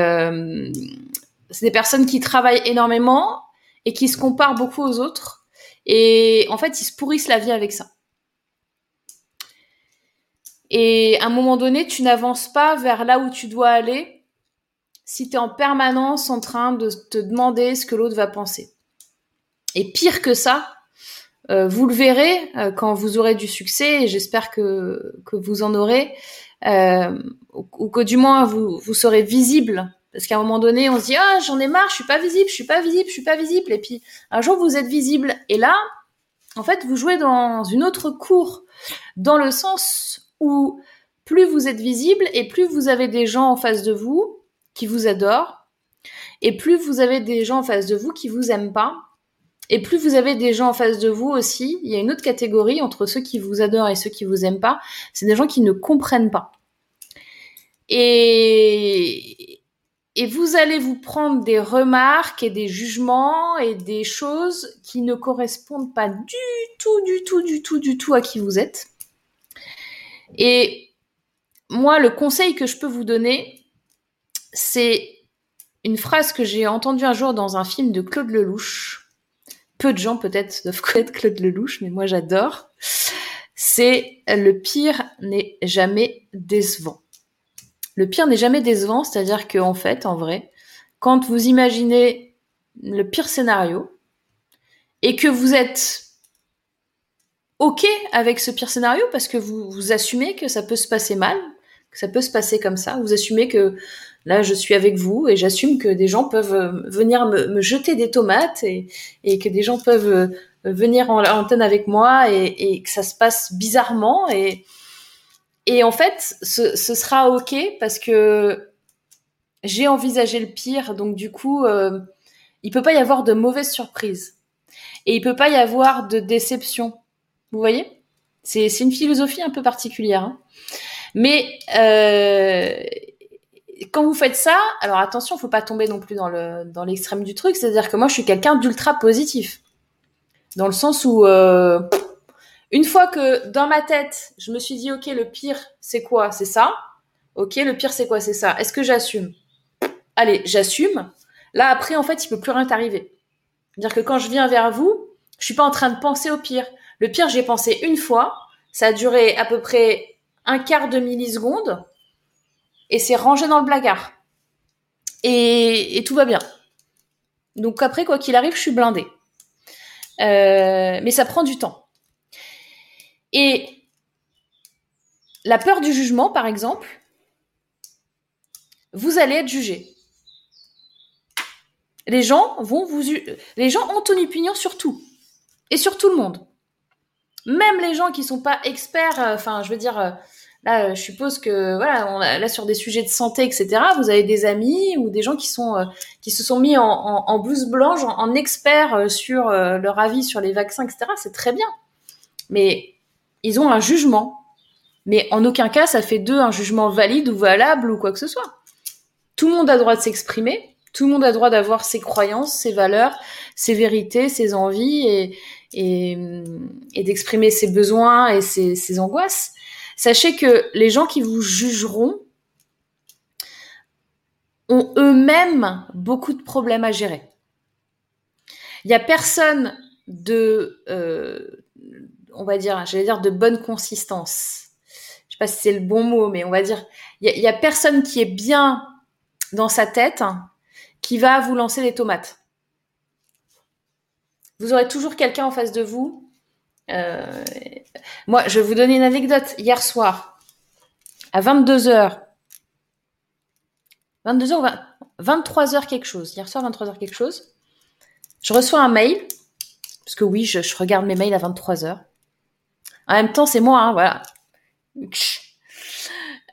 c'est des personnes qui travaillent énormément et qui se comparent beaucoup aux autres. Et en fait, ils se pourrissent la vie avec ça. Et à un moment donné, tu n'avances pas vers là où tu dois aller si tu es en permanence en train de te demander ce que l'autre va penser. Et pire que ça, euh, vous le verrez euh, quand vous aurez du succès, et j'espère que, que vous en aurez, euh, ou, que du moins vous, vous serez visible. Parce qu'à un moment donné, on se dit ah j'en ai marre, je suis pas visible, je suis pas visible, je suis pas visible. Et puis un jour vous êtes visible. Et là, en fait, vous jouez dans une autre cour, dans le sens où plus vous êtes visible et plus vous avez des gens en face de vous qui vous adorent, et plus vous avez des gens en face de vous qui vous aiment pas, et plus vous avez des gens en face de vous aussi, il y a une autre catégorie entre ceux qui vous adorent et ceux qui vous aiment pas, c'est des gens qui ne comprennent pas. Et, et vous allez vous prendre des remarques et des jugements et des choses qui ne correspondent pas du tout, du tout, du tout, du tout à qui vous êtes. Et moi, le conseil que je peux vous donner, c'est une phrase que j'ai entendue un jour dans un film de Claude Lelouch. Peu de gens peut-être doivent connaître Claude Lelouch, mais moi j'adore. C'est le pire n'est jamais décevant. Le pire n'est jamais décevant, c'est-à-dire que en fait, en vrai, quand vous imaginez le pire scénario et que vous êtes ok avec ce pire scénario parce que vous, vous assumez que ça peut se passer mal, que ça peut se passer comme ça, vous assumez que là je suis avec vous et j'assume que des gens peuvent euh, venir me, jeter des tomates et, que des gens peuvent euh, venir en antenne avec moi et, que ça se passe bizarrement. Et et en fait ce, sera ok parce que j'ai envisagé le pire. Donc du coup euh, il peut pas y avoir de mauvaises surprises et il peut pas y avoir de déception vous voyez? C'est une philosophie un peu particulière hein. mais euh, quand vous faites ça, alors attention, faut pas tomber non plus dans le dans l'extrême du truc. C'est-à-dire que moi, je suis quelqu'un d'ultra positif, dans le sens où euh, une fois que dans ma tête, je me suis dit, ok, le pire, c'est quoi? C'est ça. Ok, le pire, c'est quoi? C'est ça. Est-ce que j'assume? Allez, j'assume. Là, après, en fait, il peut plus rien t'arriver. C'est-à-dire que quand je viens vers vous, je suis pas en train de penser au pire. Le pire, j'ai pensé une fois. Ça a duré à peu près un quart de milliseconde et c'est rangé dans le placard. Et, tout va bien. Donc après, quoi qu'il arrive, je suis blindée. Euh, mais ça prend du temps. Et la peur du jugement, par exemple, vous allez être jugé. Les gens vont vous, les gens ont une opinion sur tout et sur tout le monde. Même les gens qui sont pas experts, euh, enfin, je veux dire, euh, Là, euh, je suppose que voilà, là sur des sujets de santé, etc. Vous avez des amis ou des gens qui sont euh, qui se sont mis en, blouse blanche, en, expert euh, sur leur avis sur les vaccins, etc. C'est très bien, mais ils ont un jugement. Mais en aucun cas, ça fait d'eux un jugement valide ou valable ou quoi que ce soit. Tout le monde a droit de s'exprimer. Tout le monde a droit d'avoir ses croyances, ses valeurs, ses vérités, ses envies et, d'exprimer ses besoins et ses angoisses. Sachez que les gens qui vous jugeront ont eux-mêmes beaucoup de problèmes à gérer. Il n'y a personne de, euh, on va dire, j'allais dire de bonne consistance. Je sais pas si c'est le bon mot, mais on va dire, il n'y a, a, personne qui est bien dans sa tête qui va vous lancer des tomates. Vous aurez toujours quelqu'un en face de vous euh, moi, je vais vous donner une anecdote. Hier soir, à 22h, 22h 23h quelque chose. Hier soir, 23h quelque chose. Je reçois un mail. Parce que oui, je, regarde mes mails à 23h. En même temps, c'est moi, hein, voilà.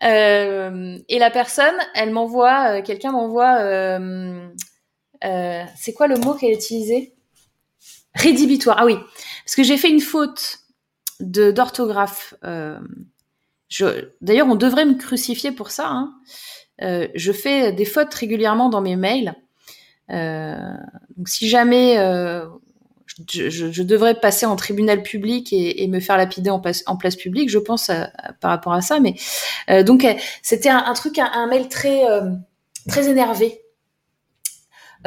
Euh, et la personne, elle m'envoie, euh, quelqu'un m'envoie, c'est quoi le mot qu'elle a utilisé? Rédhibitoire. Ah oui, parce que j'ai fait une faute d'orthographe. Euh, D'ailleurs, on devrait me crucifier pour ça. Hein. Euh, je fais des fautes régulièrement dans mes mails. Euh, donc, si jamais je, devrais passer en tribunal public et, me faire lapider en place, publique, je pense par rapport à ça. Mais donc, c'était un, un, truc, un, un mail très très énervé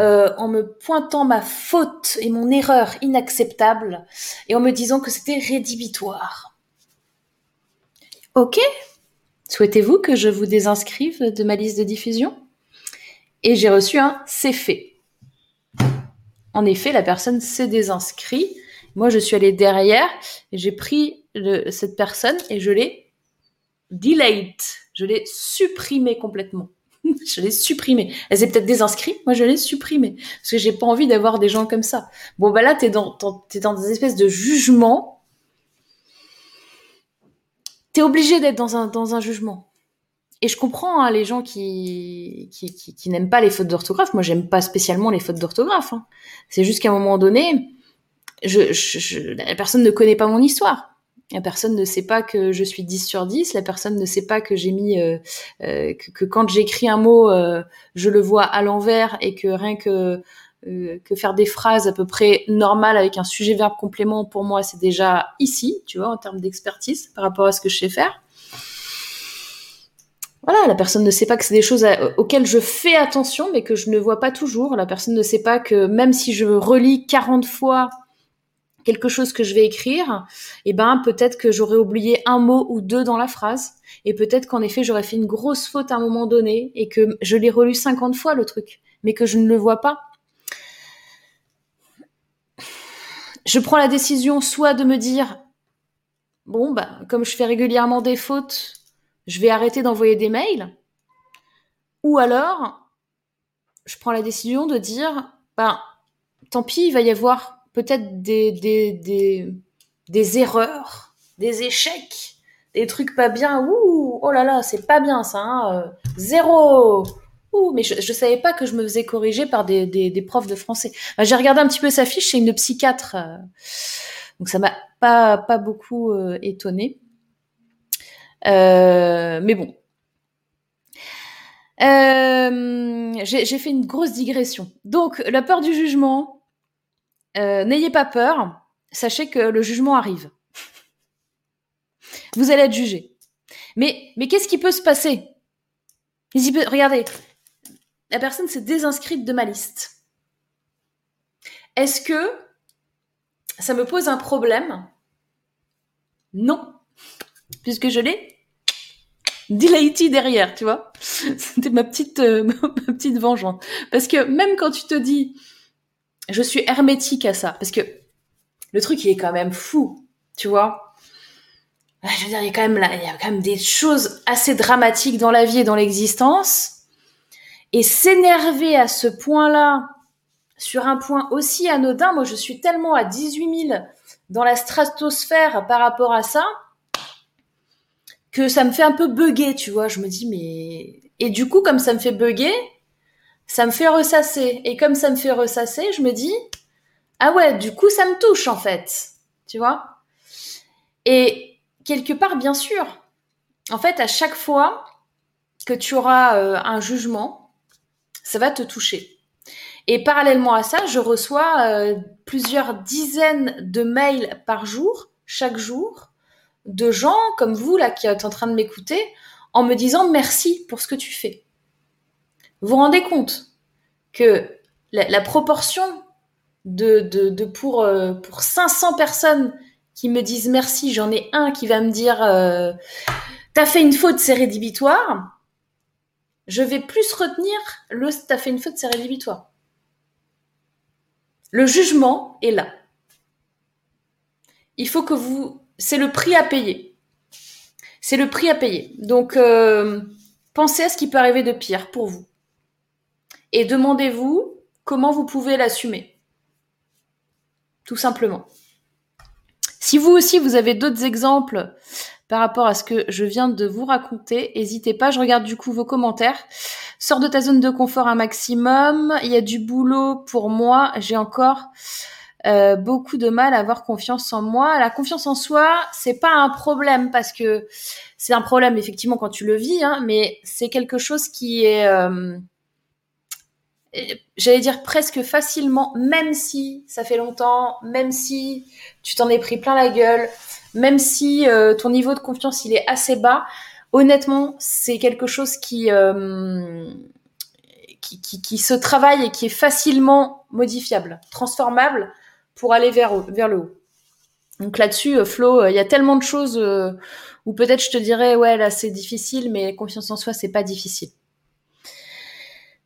euh, en me pointant ma faute et mon erreur inacceptable et en me disant que c'était rédhibitoire. Ok Souhaitez-vous que je vous désinscrive de ma liste de diffusion? Et j'ai reçu un c'est fait. En effet, la personne s'est désinscrite. Moi, je suis allée derrière et j'ai pris cette personne et je l'ai delayed. Je l'ai supprimé complètement. je l'ai supprimé. Elle s'est peut-être désinscrite, moi je l'ai supprimé. Parce que j'ai pas envie d'avoir des gens comme ça. Bon, bah là, t'es dans, dans des espèces de jugements. T'es obligé d'être dans un, dans un jugement. Et je comprends hein, les gens qui, qui, qui, qui n'aiment pas les fautes d'orthographe. Moi, j'aime pas spécialement les fautes d'orthographe. Hein. C'est juste qu'à un moment donné, la personne ne connaît pas mon histoire. La personne ne sait pas que je suis 10 sur 10, la personne ne sait pas que j'ai mis euh, euh, que, quand j'écris un mot, euh, je le vois à l'envers et que rien que que faire des phrases à peu près normales avec un sujet verbe complément pour moi, c'est déjà ici, tu vois, en termes d'expertise par rapport à ce que je sais faire. Voilà, la personne ne sait pas que c'est des choses auxquelles je fais attention, mais que je ne vois pas toujours. La personne ne sait pas que même si je relis 40 fois quelque chose que je vais écrire, eh ben peut-être que j'aurais oublié un mot ou deux dans la phrase, et peut-être qu'en effet j'aurais fait une grosse faute à un moment donné et que je l'ai relu 50 fois le truc, mais que je ne le vois pas. Je prends la décision soit de me dire bon bah comme je fais régulièrement des fautes, je vais arrêter d'envoyer des mails, ou alors je prends la décision de dire ben tant pis, il va y avoir peut-être des, des, des, des, erreurs, des échecs, des trucs pas bien. Ouh, oh là là, c'est pas bien ça. Hein, euh, zéro. Ouh, mais je, je savais pas que je me faisais corriger par des, des, des profs de français. J'ai regardé un petit peu sa fiche, c'est une psychiatre. Euh, donc ça m'a pas, pas beaucoup euh, étonné. Euh, mais bon. J'ai fait une grosse digression. Donc, la peur du jugement, euh, n'ayez pas peur, sachez que le jugement arrive. Vous allez être jugé. Mais, mais qu'est-ce qui peut se passer? Regardez, la personne s'est désinscrite de ma liste. Est-ce que ça me pose un problème? Non, puisque je l'ai deleted derrière, tu vois. C'était euh, ma petite vengeance. Parce que même quand tu te dis, je suis hermétique à ça parce que le truc il est quand même fou, tu vois. Je veux dire, il y a quand même des choses assez dramatiques dans la vie et dans l'existence. Et s'énerver à ce point-là, sur un point aussi anodin, moi je suis tellement à 18 000 dans la stratosphère par rapport à ça, que ça me fait un peu bugger, tu vois. Je me dis, mais... Et du coup, comme ça me fait bugger, ça me fait ressasser. Et comme ça me fait ressasser, je me dis, ah ouais, du coup, ça me touche en fait. Tu vois? Et quelque part, bien sûr, en fait, à chaque fois que tu auras euh, un jugement, ça va te toucher. Et parallèlement à ça, je reçois euh, plusieurs dizaines de mails par jour, chaque jour, de gens comme vous là qui êtes en train de m'écouter, en me disant merci pour ce que tu fais. Vous vous rendez compte que la, proportion de pour, euh, pour 500 personnes qui me disent merci, j'en ai un qui va me dire euh, t'as fait une faute, c'est rédhibitoire. Je vais plus retenir le t'as fait une faute, c'est rédhibitoire. Le jugement est là. Il faut que vous, c'est le prix à payer. C'est le prix à payer. Donc euh, pensez à ce qui peut arriver de pire pour vous et demandez-vous comment vous pouvez l'assumer. Tout simplement. Si vous aussi, vous avez d'autres exemples par rapport à ce que je viens de vous raconter, n'hésitez pas, je regarde du coup vos commentaires. Sors de ta zone de confort un maximum, il y a du boulot pour moi, j'ai encore euh, beaucoup de mal à avoir confiance en moi. La confiance en soi, c'est pas un problème parce que c'est un problème effectivement quand tu le vis, hein, mais c'est quelque chose qui est... Euh, j'allais dire presque facilement, même si ça fait longtemps, même si tu t'en es pris plein la gueule, même si euh, ton niveau de confiance il est assez bas, honnêtement, c'est quelque chose qui, euh, qui, qui, qui, se travaille et qui est facilement modifiable, transformable pour aller vers, vers le haut. Donc là-dessus, euh, Flo, il y a tellement de choses où peut-être je te dirais, ouais, là c'est difficile, mais confiance en soi, c'est pas difficile.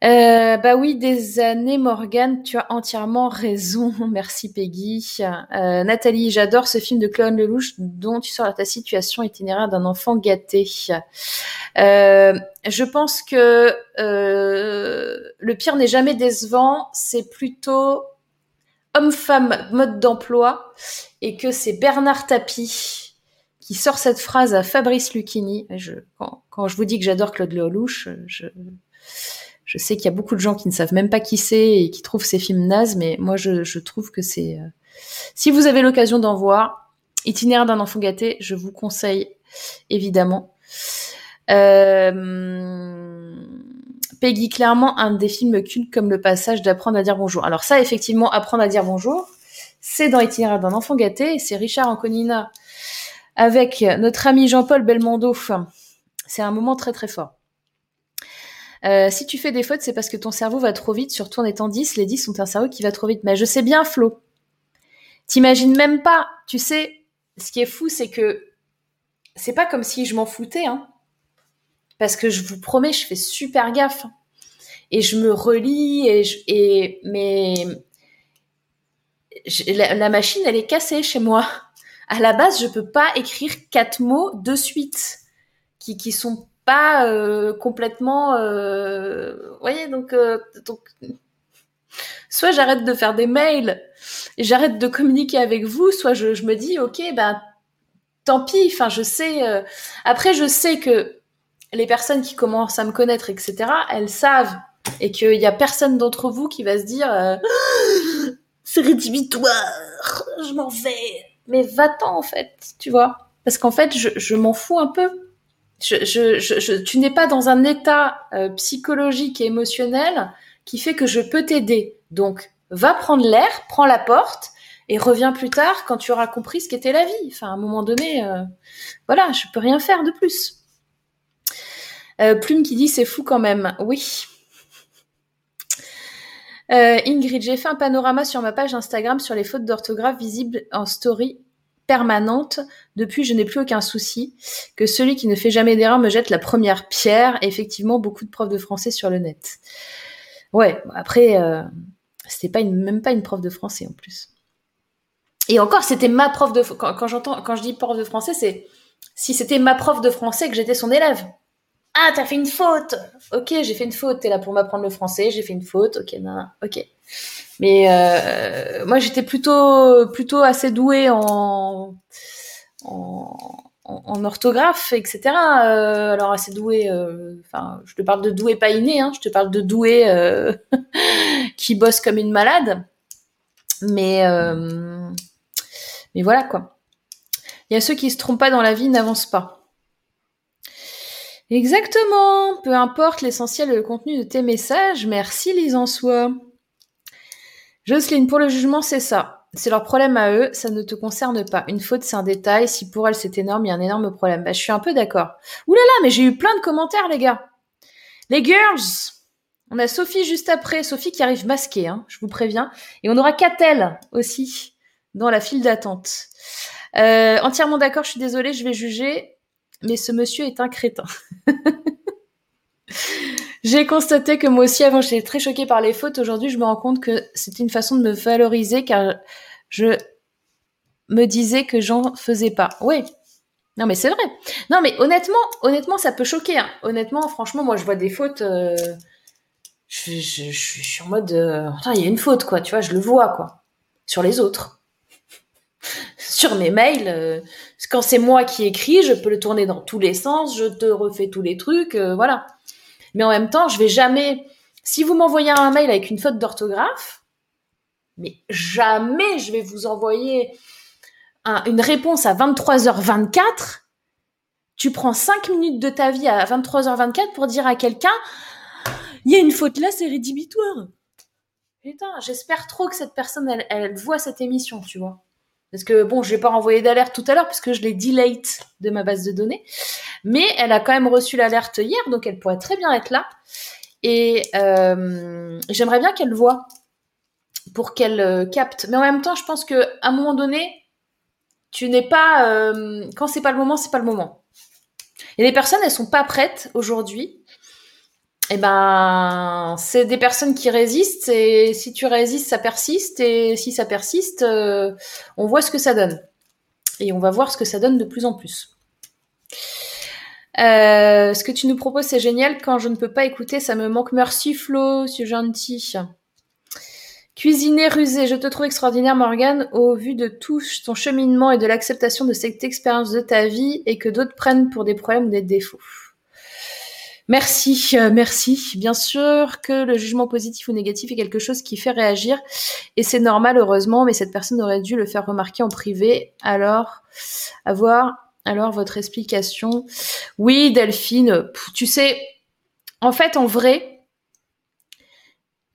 Euh, bah oui, des années, Morgane, tu as entièrement raison. Merci Peggy. Euh, Nathalie, j'adore ce film de Claude Lelouch dont tu sors ta situation itinéraire d'un enfant gâté. Euh, je pense que le pire n'est jamais décevant, c'est plutôt homme-femme mode d'emploi et que c'est Bernard Tapie qui sort cette phrase à Fabrice Lucchini. Quand, quand je vous dis que j'adore Claude Lelouch, je, je sais qu'il y a beaucoup de gens qui ne savent même pas qui c'est et qui trouvent ces films nazes, mais moi je, trouve que c'est. Euh, si vous avez l'occasion d'en voir, Itinéraire d'un enfant gâté, je vous conseille évidemment. Euh... Peggy, clairement un des films cultes comme le passage d'apprendre à dire bonjour. Alors ça, effectivement, apprendre à dire bonjour, c'est dans Itinéraire d'un enfant gâté, c'est Richard Anconina avec notre ami Jean-Paul Belmondo. C'est un moment très très fort. Euh, si tu fais des fautes, c'est parce que ton cerveau va trop vite, surtout en étant 10. Les 10 sont un cerveau qui va trop vite. Mais je sais bien, Flo. T'imagines même pas. Tu sais, ce qui est fou, c'est que c'est pas comme si je m'en foutais, hein. Parce que je vous promets, je fais super gaffe. Et je me relis et, et mais la, machine, elle est cassée chez moi. À la base, je peux pas écrire quatre mots de suite qui sont euh, complètement. Euh, voyez, donc, euh, donc soit j'arrête de faire des mails, et j'arrête de communiquer avec vous, soit je, me dis, ok, ben tant pis. Enfin, je sais. Après, je sais que les personnes qui commencent à me connaître, etc., elles savent et qu'il y a personne d'entre vous qui va se dire c'est rédhibitoire, je m'en vais. Mais va-t'en en fait, tu vois. Parce qu'en fait, je, je m'en fous un peu tu n'es pas dans un état euh, psychologique et émotionnel qui fait que je peux t'aider. Donc, va prendre l'air, prends la porte et reviens plus tard quand tu auras compris ce qu'était la vie. Enfin, à un moment donné, euh, voilà, je peux rien faire de plus. Euh, Plume qui dit c'est fou quand même. Oui. Ingrid, j'ai fait un panorama sur ma page Instagram sur les fautes d'orthographe visibles en story permanente. Depuis, je n'ai plus aucun souci. Que celui qui ne fait jamais d'erreur me jette la première pierre. effectivement, beaucoup de profs de français sur le net. Ouais, après, euh, c'était pas même pas une prof de français en plus. Et encore, c'était ma prof de quand, quand j'entends quand je dis prof de français, c'est si c'était ma prof de français que j'étais son élève. Ah, t'as fait une faute. Ok, j'ai fait une faute. T'es là pour m'apprendre le français. J'ai fait une faute. Ok, non, ok. Mais euh, moi, j'étais plutôt plutôt assez douée en en, orthographe, etc. Euh, alors assez douée. Euh, enfin, je te parle de douée pas inné. Hein, je te parle de douée qui bosse comme une malade. Mais mais voilà quoi. Il y a ceux qui se trompent pas dans la vie, n'avancent pas. Exactement. Peu importe l'essentiel le contenu de tes messages. Merci Lise en soi. Jocelyne, pour le jugement, c'est ça. C'est leur problème à eux, ça ne te concerne pas. Une faute, c'est un détail. Si pour elle, c'est énorme, il y a un énorme problème. Bah, je suis un peu d'accord. Ouh là là, mais j'ai eu plein de commentaires, les gars. Les girls On a Sophie juste après. Sophie qui arrive masquée, hein, je vous préviens. Et on aura Catel aussi dans la file d'attente. Euh, entièrement d'accord, je suis désolée, je vais juger, mais ce monsieur est un crétin. J'ai constaté que moi aussi, avant, j'étais très choquée par les fautes. Aujourd'hui, je me rends compte que c'était une façon de me valoriser car je me disais que j'en faisais pas. Oui. Non, mais c'est vrai. Non, mais honnêtement, honnêtement, ça peut choquer. Hein. Honnêtement, franchement, moi, je vois des fautes. Euh... Je, suis en mode. Euh... il y a une faute, quoi. Tu vois, je le vois, quoi. Sur les autres. Sur mes mails, euh... quand c'est moi qui écris, je peux le tourner dans tous les sens. Je te refais tous les trucs. Euh, voilà. Mais en même temps, je vais jamais. Si vous m'envoyez un mail avec une faute d'orthographe, mais jamais je vais vous envoyer un, une réponse à 23h24. Tu prends 5 minutes de ta vie à 23h24 pour dire à quelqu'un il y a une faute là, c'est rédhibitoire. Putain, j'espère trop que cette personne, elle voit cette émission, tu vois. Parce que bon, je vais pas renvoyer d'alerte tout à l'heure puisque je l'ai delete de ma base de données, mais elle a quand même reçu l'alerte hier, donc elle pourrait très bien être là. Et euh, j'aimerais bien qu'elle voit pour qu'elle euh, capte. Mais en même temps, je pense que à un moment donné, tu n'es pas euh, quand c'est pas le moment, c'est pas le moment. Et les personnes, elles sont pas prêtes aujourd'hui. Eh ben, c'est des personnes qui résistent et si tu résistes, ça persiste et si ça persiste, euh, on voit ce que ça donne. Et on va voir ce que ça donne de plus en plus. Euh, ce que tu nous proposes, c'est génial. Quand je ne peux pas écouter, ça me manque. Merci Flo, c'est gentil. Cuisiner rusé, je te trouve extraordinaire Morgane au vu de tout ton cheminement et de l'acceptation de cette expérience de ta vie et que d'autres prennent pour des problèmes ou des défauts. Merci, euh, merci. Bien sûr que le jugement positif ou négatif est quelque chose qui fait réagir et c'est normal heureusement, mais cette personne aurait dû le faire remarquer en privé. Alors, avoir alors votre explication. Oui, Delphine, tu sais, en fait, en vrai,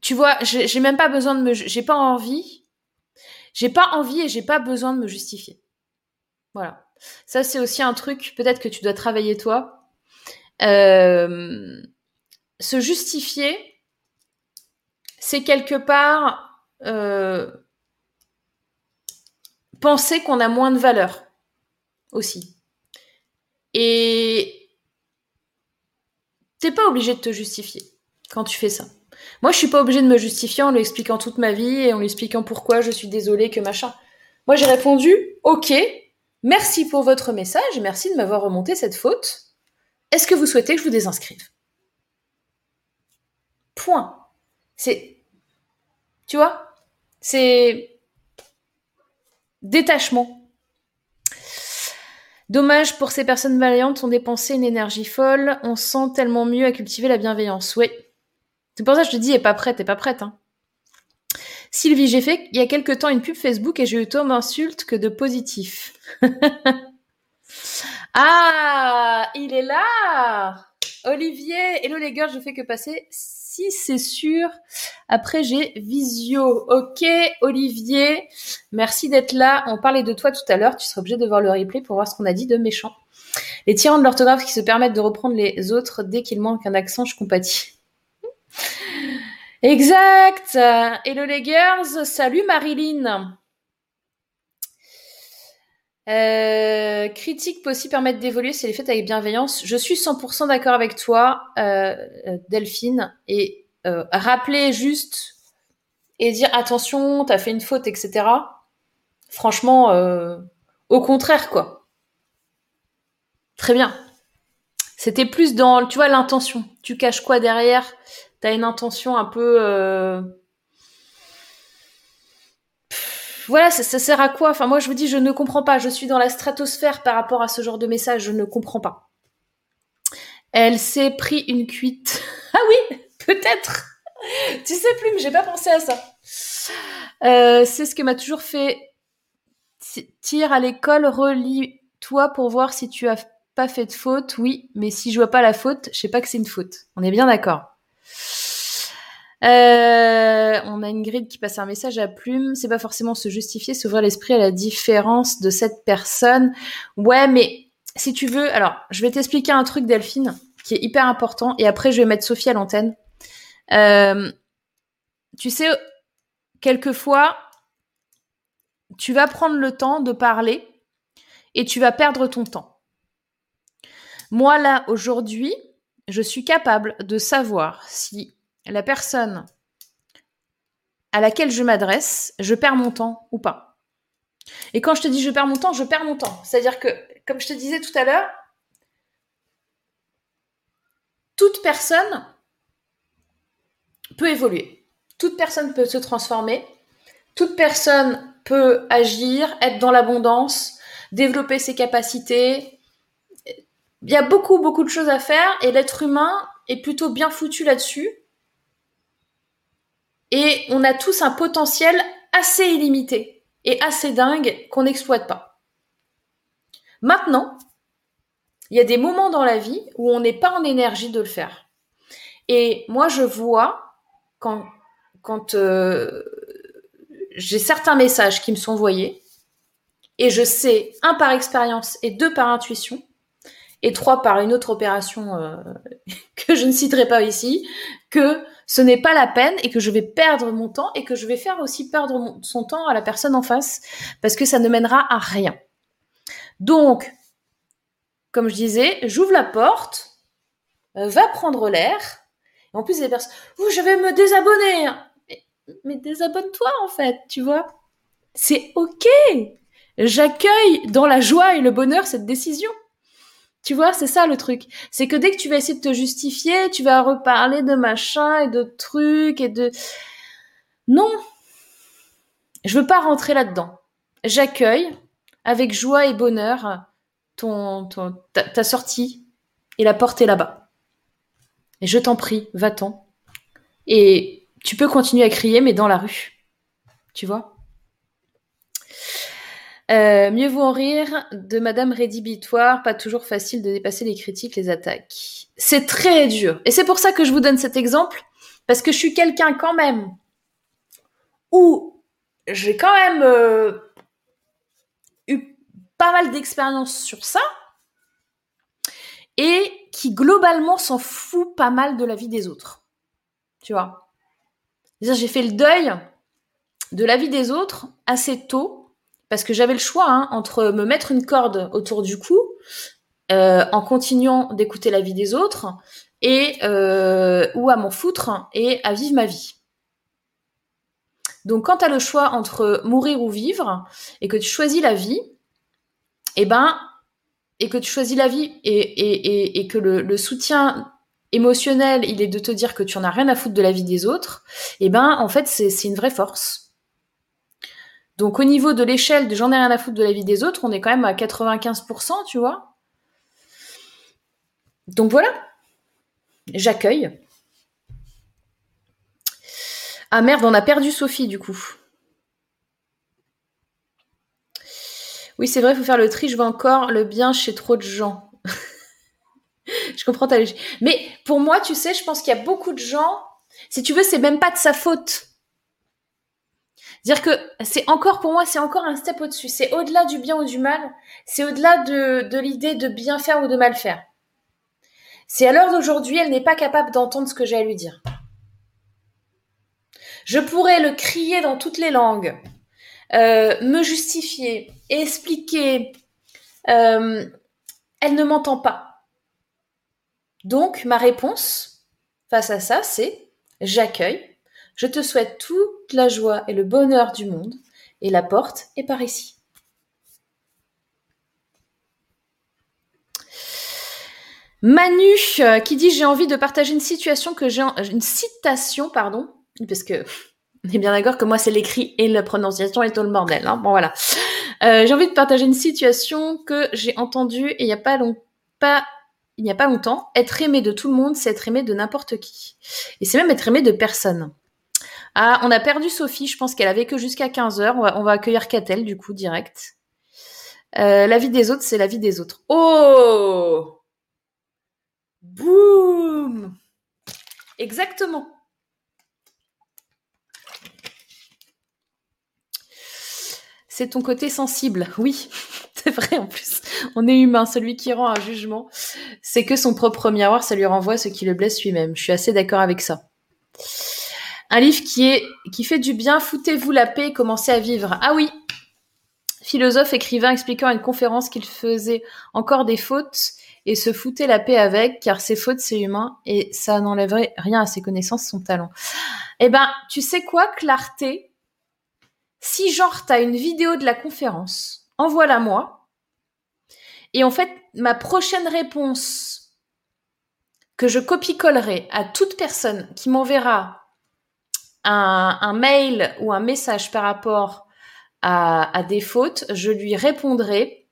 tu vois, j'ai même pas besoin de me, j'ai pas envie, j'ai pas envie et j'ai pas besoin de me justifier. Voilà. Ça, c'est aussi un truc, peut-être que tu dois travailler toi. Euh, se justifier, c'est quelque part euh, penser qu'on a moins de valeur aussi. Et t'es pas obligé de te justifier quand tu fais ça. Moi, je suis pas obligée de me justifier en lui expliquant toute ma vie et en lui expliquant pourquoi je suis désolée que machin. Moi, j'ai répondu OK, merci pour votre message merci de m'avoir remonté cette faute. Est-ce que vous souhaitez que je vous désinscrive? Point. C'est. Tu vois C'est. Détachement. Dommage pour ces personnes vaillantes, ont dépensé une énergie folle, on sent tellement mieux à cultiver la bienveillance. Oui, c'est pour ça que je te dis, est pas prête, est pas prête. Hein. Sylvie, j'ai fait il y a quelque temps une pub Facebook et j'ai eu tant d'insultes que de positifs. ah, il est là Olivier, hello les gars, je fais que passer. Si c'est sûr. Après, j'ai Visio. Ok, Olivier, merci d'être là. On parlait de toi tout à l'heure. Tu seras obligé de voir le replay pour voir ce qu'on a dit de méchant. Les tyrans de l'orthographe qui se permettent de reprendre les autres dès qu'ils manquent un accent, je compatis. Exact. Hello les girls. Salut Marilyn. Euh, critique peut aussi permettre d'évoluer si elle est faite avec bienveillance. Je suis 100% d'accord avec toi, euh, Delphine. Et euh, rappeler juste et dire attention, t'as fait une faute, etc. Franchement, euh, au contraire, quoi. Très bien. C'était plus dans, tu vois, l'intention. Tu caches quoi derrière? T'as une intention un peu... Euh, voilà, ça, sert à quoi? Enfin, moi, je vous dis, je ne comprends pas. Je suis dans la stratosphère par rapport à ce genre de message. Je ne comprends pas. Elle s'est pris une cuite. ah oui, peut-être. tu sais plus, mais j'ai pas pensé à ça. Euh, c'est ce que m'a toujours fait. Tire à l'école, relis-toi pour voir si tu as pas fait de faute. Oui, mais si je vois pas la faute, je sais pas que c'est une faute. On est bien d'accord. Euh, on a une grille qui passe un message à plume. C'est pas forcément se justifier, s'ouvrir l'esprit à la différence de cette personne. Ouais, mais si tu veux, alors je vais t'expliquer un truc, Delphine, qui est hyper important, et après je vais mettre Sophie à l'antenne. Euh, tu sais, quelquefois, tu vas prendre le temps de parler et tu vas perdre ton temps. Moi là, aujourd'hui, je suis capable de savoir si la personne à laquelle je m'adresse, je perds mon temps ou pas. Et quand je te dis je perds mon temps, je perds mon temps. C'est-à-dire que, comme je te disais tout à l'heure, toute personne peut évoluer. Toute personne peut se transformer. Toute personne peut agir, être dans l'abondance, développer ses capacités. Il y a beaucoup, beaucoup de choses à faire et l'être humain est plutôt bien foutu là-dessus. Et on a tous un potentiel assez illimité et assez dingue qu'on n'exploite pas. Maintenant, il y a des moments dans la vie où on n'est pas en énergie de le faire. Et moi, je vois quand, quand euh, j'ai certains messages qui me sont envoyés, et je sais, un par expérience et deux par intuition, et trois par une autre opération euh, que je ne citerai pas ici, que ce n'est pas la peine et que je vais perdre mon temps et que je vais faire aussi perdre son temps à la personne en face parce que ça ne mènera à rien. Donc, comme je disais, j'ouvre la porte, euh, va prendre l'air En plus, des personnes, je vais me désabonner. Mais, mais désabonne-toi, en fait, tu vois. C'est OK. J'accueille dans la joie et le bonheur cette décision. Tu vois, c'est ça le truc. C'est que dès que tu vas essayer de te justifier, tu vas reparler de machin et de trucs et de... Non. Je veux pas rentrer là-dedans. J'accueille avec joie et bonheur ton, ta, ta sortie et la porte est là-bas. Et je t'en prie, va-t'en. Et tu peux continuer à crier, mais dans la rue. Tu vois? Euh, mieux vaut en rire de Madame rédhibitoire, pas toujours facile de dépasser les critiques, les attaques. C'est très dur. Et c'est pour ça que je vous donne cet exemple, parce que je suis quelqu'un quand même où j'ai quand même euh, eu pas mal d'expérience sur ça, et qui globalement s'en fout pas mal de la vie des autres. Tu vois? J'ai fait le deuil de la vie des autres assez tôt parce que j'avais le choix hein, entre me mettre une corde autour du cou euh, en continuant d'écouter la vie des autres et euh, ou à m'en foutre et à vivre ma vie. Donc quand tu as le choix entre mourir ou vivre et que tu choisis la vie, et eh ben et que tu choisis la vie et, et, et, que le, soutien émotionnel, il est de te dire que tu en as rien à foutre de la vie des autres, et eh ben en fait c'est une vraie force. Donc au niveau de l'échelle de j'en ai rien à foutre de la vie des autres, on est quand même à 95%, tu vois. Donc voilà, j'accueille. Ah merde, on a perdu Sophie du coup. Oui, c'est vrai, il faut faire le tri, je vois encore le bien chez trop de gens. je comprends ta logique. Mais pour moi, tu sais, je pense qu'il y a beaucoup de gens, si tu veux, c'est même pas de sa faute. Dire que c'est encore pour moi, c'est encore un step au-dessus. C'est au-delà du bien ou du mal. C'est au-delà de, de l'idée de bien faire ou de mal faire. C'est à l'heure d'aujourd'hui, elle n'est pas capable d'entendre ce que j'ai à lui dire. Je pourrais le crier dans toutes les langues, euh, me justifier, expliquer. Euh, elle ne m'entend pas. Donc, ma réponse face à ça, c'est j'accueille je te souhaite toute la joie et le bonheur du monde, et la porte est par ici. Manu euh, qui dit j'ai envie de partager une situation que j'ai une citation pardon parce que on est bien d'accord que moi c'est l'écrit et la prononciation est tout le bordel hein. bon voilà euh, j'ai envie de partager une situation que j'ai entendue et il n'y a pas long il n'y a pas longtemps être aimé de tout le monde c'est être aimé de n'importe qui et c'est même être aimé de personne ah, on a perdu Sophie. Je pense qu'elle avait que jusqu'à 15 heures. On va, accueillir Catel, du coup, direct. Euh, la vie des autres, c'est la vie des autres. Oh Boum Exactement. C'est ton côté sensible. Oui, c'est vrai en plus. On est humain. Celui qui rend un jugement, c'est que son propre miroir, ça lui renvoie ce qui le blesse lui-même. Je suis assez d'accord avec ça. Un livre qui est qui fait du bien, foutez-vous la paix et commencez à vivre. Ah oui. Philosophe, écrivain expliquant à une conférence qu'il faisait encore des fautes et se foutait la paix avec, car ses fautes, c'est humain et ça n'enlèverait rien à ses connaissances, son talent. Eh ben, tu sais quoi, clarté? Si genre t'as une vidéo de la conférence, envoie-la moi. Et en fait, ma prochaine réponse que je copie-collerai à toute personne qui m'enverra un, mail ou un message par rapport à, des fautes, je lui répondrai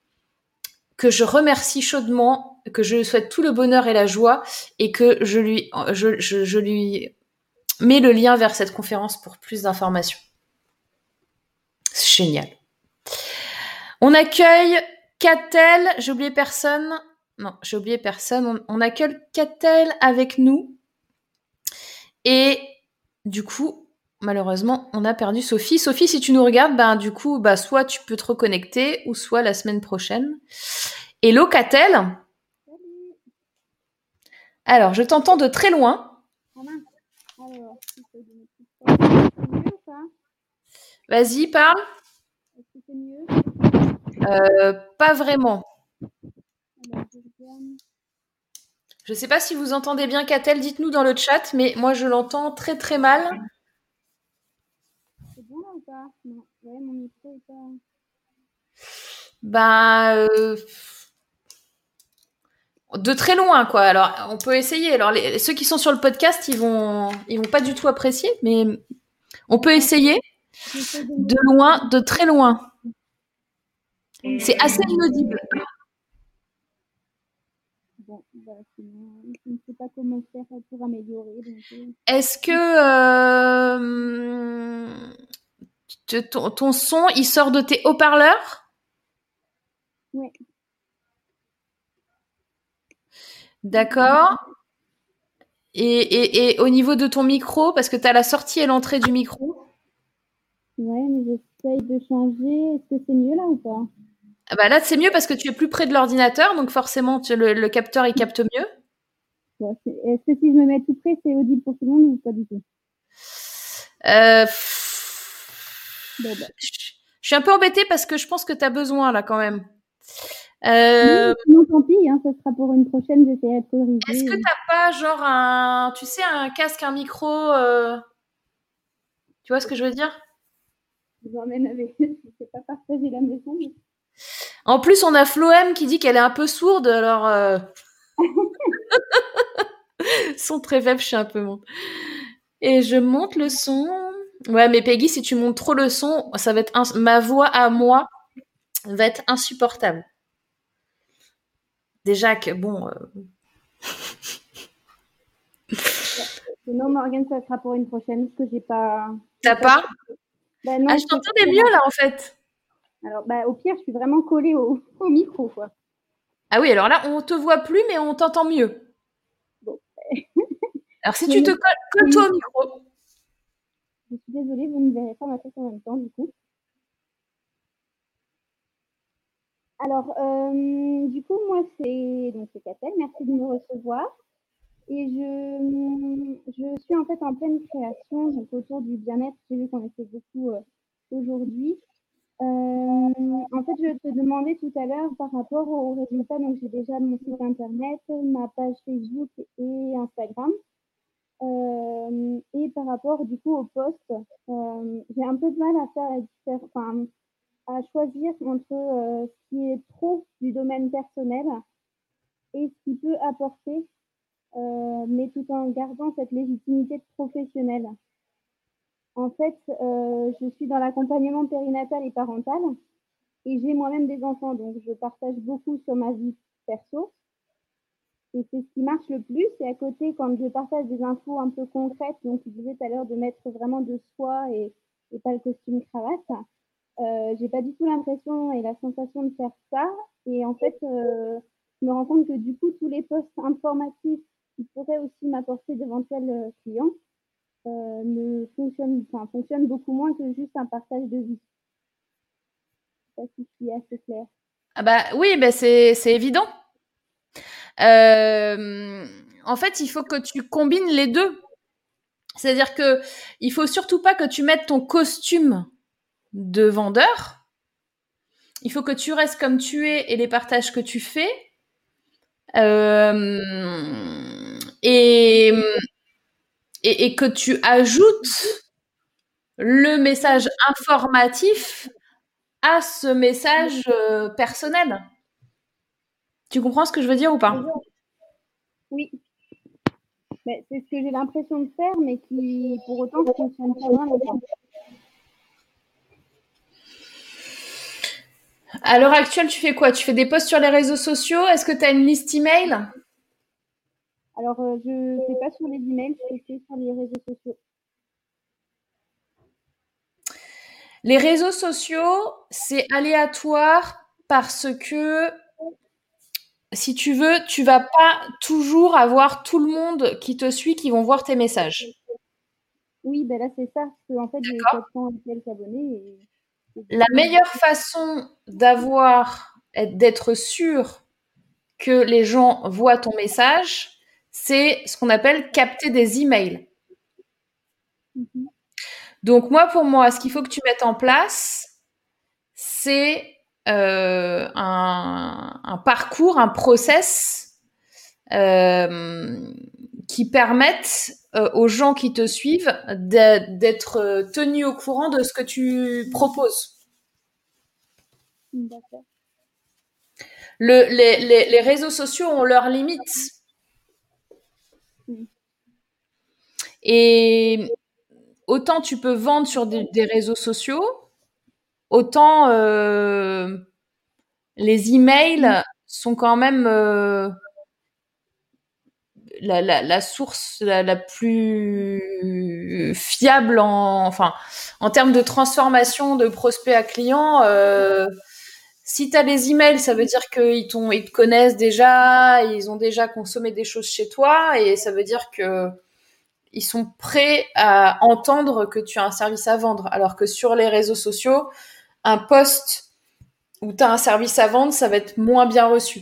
que je remercie chaudement, que je lui souhaite tout le bonheur et la joie et que je lui, mets le lien vers cette conférence pour plus d'informations. C'est génial. On accueille Catel, j'ai oublié personne. Non, j'ai oublié personne. On, on accueille Catel avec nous. Et du coup, malheureusement, on a perdu Sophie. Sophie, si tu nous regardes, ben du coup, bah soit tu peux te reconnecter, ou soit la semaine prochaine. Hello, Catel Alors, je t'entends de très loin. Vas-y, parle. Euh, pas vraiment. Je ne sais pas si vous entendez bien Catel, dites-nous dans le chat, mais moi je l'entends très très mal. C'est bon là ou pas Non, ouais, mon micro est pas. Bah, euh, de très loin, quoi. Alors, on peut essayer. Alors, les, ceux qui sont sur le podcast, ils vont, ils vont pas du tout apprécier, mais on peut essayer de loin, de très loin. C'est assez inaudible. Bon, bah, sinon, je ne sais pas comment faire pour améliorer. euh. Est-ce que euh, ton, ton son, il sort de tes haut-parleurs? Ouais. D'accord. Et, et, et au niveau de ton micro, parce que tu as la sortie et l'entrée du micro, Ouais, mais j'essaye de changer. Est-ce que c'est mieux là ou pas? Ah bah là c'est mieux parce que tu es plus près de l'ordinateur, donc forcément tu- le, le capteur il capte mieux. Ouais, Est-ce que si je me mets tout près, c'est audible pour tout le monde ou pas du tout? Euh, Bon, bah. je suis un peu embêtée parce que je pense que tu as besoin là quand même. Euh, Non, tant pis, hein, ça sera pour une prochaine, j'essaierai de corriger. Est-ce que t'as pas genre un, tu sais, un casque, un micro, euh, tu vois ce que je veux dire? Je vous emmène avec je sais pas partager la maison. Mais... En plus, on a Floem qui dit qu'elle est un peu sourde, alors euh... son très faible, je suis un peu monte. Et je monte le son. Ouais, mais Peggy, si tu montes trop le son, ça va être ins- ma voix à moi va être insupportable. Déjà que bon, euh, Non, Morgane, ça sera pour une prochaine, parce que j'ai pas. t'as pas Bah, non, Ah, je t'entendais mieux là en fait. Alors, bah, au pire, je suis vraiment collée au, au micro, quoi. Ah oui, alors là, on te voit plus, mais on t'entend mieux. Bon. Alors si tu te colles, colle-toi au micro. Je suis désolée, vous ne verrez pas ma tête en même temps, du coup. Alors, euh, du coup, moi, c'est donc merci de me recevoir. Et je, je suis en fait en pleine création, donc autour du bien-être. J'ai vu qu'on était beaucoup euh, aujourd'hui. Euh, en fait, je te demandais tout à l'heure par rapport aux résultats. Donc, j'ai déjà mon site internet, ma page Facebook et Instagram. Euh, et par rapport du coup au poste, euh, j'ai un peu de mal à faire enfin, à choisir entre euh, ce qui est trop du domaine personnel et ce qui peut apporter, mais tout en gardant cette légitimité de professionnel. En fait, je suis dans l'accompagnement périnatal et parental et j'ai moi-même des enfants, donc je partage beaucoup sur ma vie perso. Et c'est ce qui marche le plus. Et à côté, quand je partage des infos un peu concrètes, donc tu disais tout à l'heure de mettre vraiment de soi et, et pas le costume cravate, euh, j'ai pas du tout l'impression et la sensation de faire ça. Et en fait, euh, je me rends compte que du coup, tous les postes informatifs qui pourraient aussi m'apporter d'éventuels euh, clients euh, ne fonctionnent, enfin, fonctionnent beaucoup moins que juste un partage de vie. Je sais pas si suis assez claire. Ah bah oui, bah c'est c'est évident. Euh, en fait, il faut que tu combines les deux. C'est-à-dire que il faut surtout pas que tu mettes ton costume de vendeur. Il faut que tu restes comme tu es et les partages que tu fais. Euh, et, que tu ajoutes le message informatif à ce message euh, personnel. Tu comprends ce que je veux dire ou pas? Oui. C'est ce que j'ai l'impression de faire, mais qui, pour autant, ne fonctionne pas bien. À l'heure actuelle, tu fais quoi? Tu fais des posts sur les réseaux sociaux? Est-ce que tu as une liste email? Alors, euh, je ne fais pas sur les emails, je fais sur les réseaux sociaux. Les réseaux sociaux, c'est aléatoire parce que si tu veux, tu vas pas toujours avoir tout le monde qui te suit qui vont voir tes messages. Oui, ben là, c'est ça. Parce qu'en fait, j'ai D'accord. 400 et quelques abonnés. Et... et du La meilleure façon d'avoir, d'être sûr que les gens voient ton message, c'est ce qu'on appelle capter des emails. Mhm. Donc moi, pour moi, ce qu'il faut que tu mettes en place, c'est euh, un, un parcours, un process qui permettent aux gens qui te suivent d'être tenus au courant de ce que tu proposes. D'accord. Le, les, les, les, réseaux sociaux ont leurs limites. Et autant tu peux vendre sur des, réseaux sociaux, autant euh, les emails sont quand même euh, la, la, la, source la, la, plus fiable en, enfin, en termes de transformation de prospect à client. Euh, si tu as les emails, ça veut dire qu'ils ils te connaissent déjà, ils ont déjà consommé des choses chez toi, et ça veut dire que ils sont prêts à entendre que tu as un service à vendre. Alors que sur les réseaux sociaux, un post où tu as un service à vendre, ça va être moins bien reçu.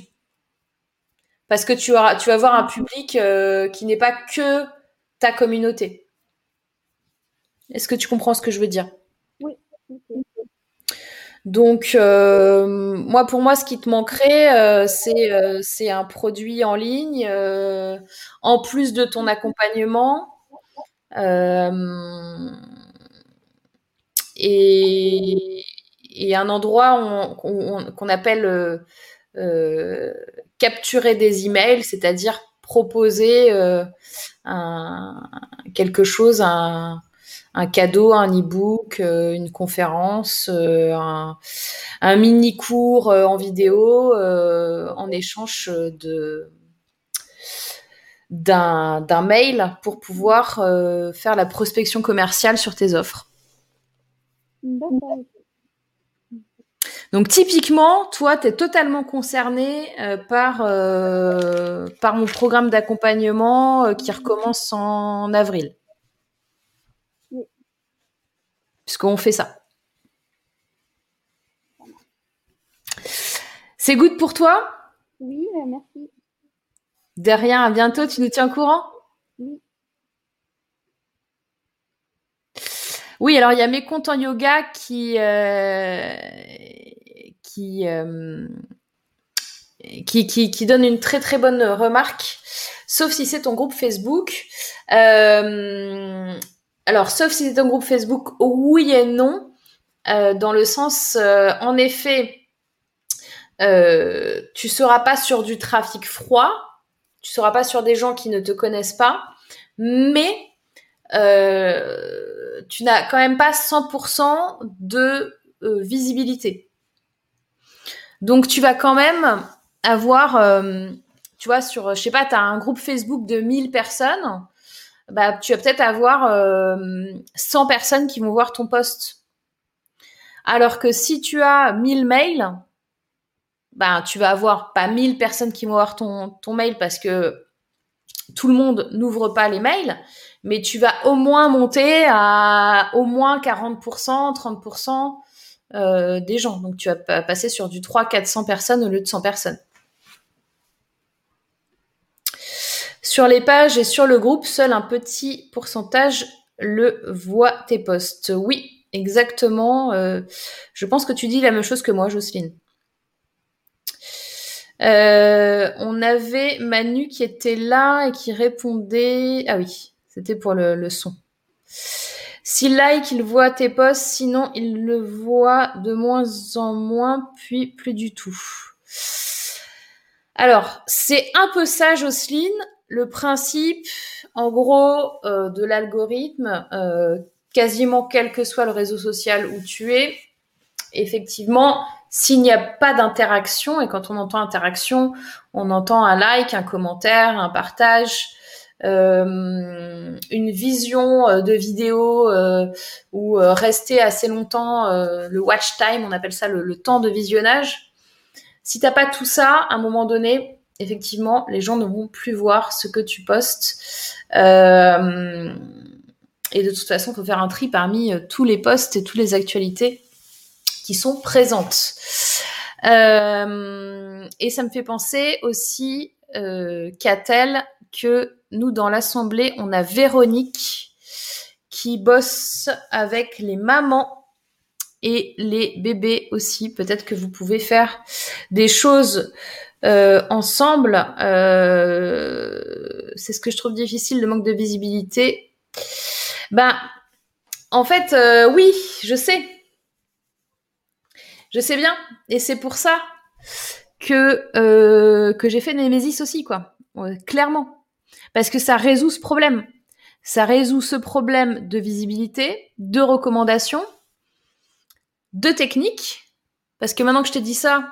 Parce que tu, auras, tu vas avoir un public euh, qui n'est pas que ta communauté. Est-ce que tu comprends ce que je veux dire? Oui. Donc, euh, moi, pour moi, ce qui te manquerait, euh, c'est un produit en ligne, en plus de ton accompagnement, et, et, un endroit qu'on appelle euh, euh, capturer des emails, c'est-à-dire proposer un, quelque chose, un, cadeau, un e-book, une conférence, un, mini cours en vidéo en échange d'un mail pour pouvoir euh, faire la prospection commerciale sur tes offres. Donc typiquement, toi, tu es totalement concerné euh, par, euh, par mon programme d'accompagnement qui recommence en avril. Oui. Puisqu'on fait ça. C'est good pour toi? Oui, merci. De rien, à bientôt, tu nous tiens au courant? Oui. alors il y a mes comptes en yoga qui euh, qui, euh, qui, qui, qui donnent une très très bonne remarque, sauf si c'est ton groupe Facebook. Euh, alors, sauf si c'est ton groupe Facebook, oui et non, dans le sens, en effet, tu seras pas sur du trafic froid, tu seras pas sur des gens qui ne te connaissent pas, mais euh, tu n'as quand même pas 100% de euh, visibilité. Donc tu vas quand même avoir, euh, tu vois, sur, je sais pas, tu as un groupe Facebook de 1000 personnes, bah, tu vas peut-être avoir 100 personnes qui vont voir ton post. Alors que si tu as 1000 mails, ben, tu vas avoir pas 1000 personnes qui vont voir ton, ton mail parce que tout le monde n'ouvre pas les mails, mais tu vas au moins monter à au moins 40%, 30% euh, des gens. Donc tu vas passer sur du 300-400 personnes au lieu de 100 personnes. Sur les pages et sur le groupe, seul un petit pourcentage le voit tes posts. Oui, exactement. Euh, je pense que tu dis la même chose que moi, Jocelyne. Euh, on avait Manu qui était là et qui répondait. Ah oui, c'était pour le, son. S'il like, il voit tes posts, sinon il le voit de moins en moins, puis plus du tout. Alors, c'est un peu ça, Jocelyne. Le principe, en gros, euh, de l'algorithme, euh, quasiment quel que soit le réseau social où tu es, effectivement, s'il n'y a pas d'interaction, et quand on entend interaction, on entend un like, un commentaire, un partage, euh, une vision euh, de vidéo euh, ou rester assez longtemps, le watch time, on appelle ça le, temps de visionnage. Si t'as pas tout ça, à un moment donné, effectivement, les gens ne vont plus voir ce que tu postes. et de toute façon, il faut faire un tri parmi tous les posts et toutes les actualités qui sont présentes. Euh, et ça me fait penser aussi, euh, qu'a-t-elle que nous, dans l'Assemblée, on a Véronique qui bosse avec les mamans et les bébés aussi. Peut-être que vous pouvez faire des choses euh, ensemble. Euh, c'est ce que je trouve difficile, le manque de visibilité. Ben, en fait, euh, oui, je sais. Je sais bien. Et c'est pour ça que, que j'ai fait Nemesis aussi, quoi. clairement. Parce que ça résout ce problème. Ça résout ce problème de visibilité, de recommandation, de technique. Parce que maintenant que je t'ai dit ça,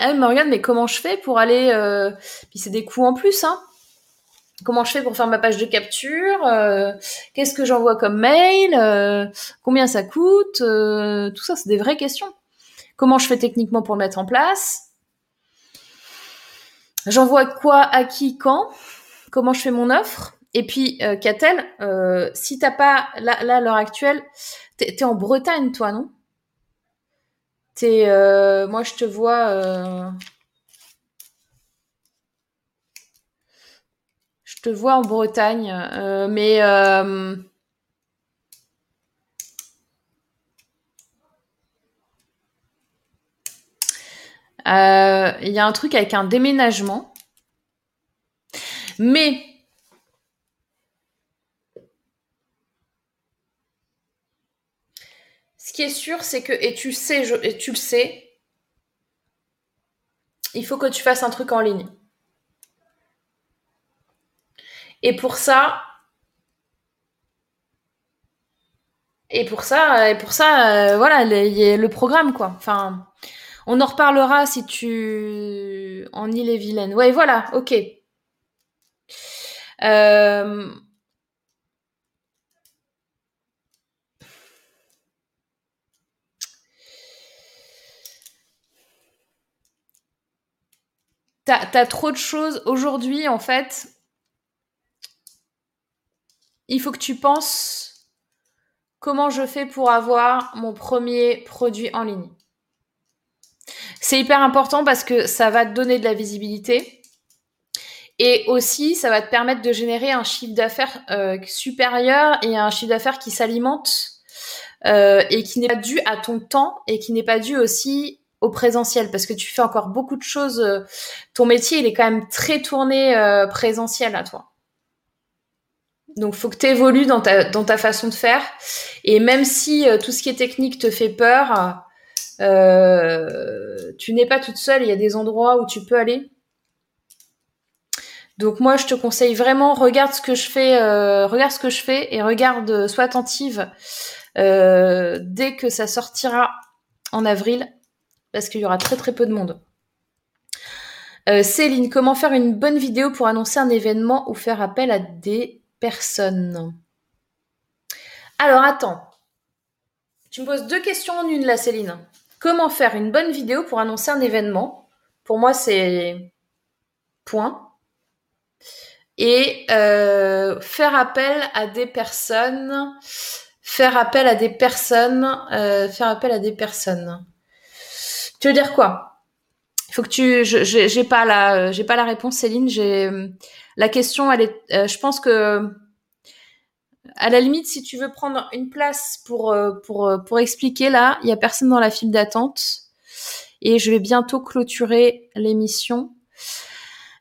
eh, Morgane, mais comment je fais pour aller... Euh... Puis c'est des coûts en plus, hein. Comment je fais pour faire ma page de capture euh, Qu'est-ce que j'envoie comme mail euh, Combien ça coûte Tout ça, c'est des vraies questions. Comment je fais techniquement pour le mettre en place? J'envoie quoi à qui quand? Comment je fais mon offre Et puis, euh, Catel, euh, si t'as pas là, là à l'heure actuelle, t'es es en Bretagne, toi, non? T'es, euh, moi, je te vois. Euh, je te vois en Bretagne, euh, mais. Il y a un truc avec un déménagement. Mais. Ce qui est sûr, c'est que, et tu sais, je- et le sais, il faut que tu fasses un truc en ligne. Et pour ça, et pour ça, et pour ça, euh, voilà, le, le programme, quoi. Enfin, on en reparlera si tu en Ille-et-Vilaine. Ouais, voilà, ok. Euh, T'as, t'as trop de choses aujourd'hui, en fait. Il faut que tu penses comment je fais pour avoir mon premier produit en ligne. C'est hyper important parce que ça va te donner de la visibilité et aussi ça va te permettre de générer un chiffre d'affaires euh, supérieur et un chiffre d'affaires qui s'alimente euh, et qui n'est pas dû à ton temps et qui n'est pas dû aussi au présentiel parce que tu fais encore beaucoup de choses. euh, ton métier, il est quand même très tourné présentiel à toi. Donc, faut que tu évolues dans ta, dans ta façon de faire. Et même si tout ce qui est technique te fait peur, tu n'es pas toute seule. Il y a des endroits où tu peux aller. Donc moi, je te conseille vraiment, regarde ce que je fais, euh, regarde ce que je fais et regarde, euh, sois attentive euh, dès que ça sortira en avril, parce qu'il y aura très très peu de monde. Céline, comment faire une bonne vidéo pour annoncer un événement ou faire appel à des personnes? Alors attends, tu me poses deux questions en une là, Céline. Comment faire une bonne vidéo pour annoncer un événement? Pour moi, c'est point. Et euh, faire appel à des personnes, faire appel à des personnes, euh, faire appel à des personnes. Tu veux dire quoi? Il faut que tu, j'ai pas la, j'ai pas la réponse, Céline. J'ai la question, elle est, euh, je pense que à la limite, si tu veux prendre une place pour pour pour expliquer là, il y a personne dans la file d'attente et je vais bientôt clôturer l'émission.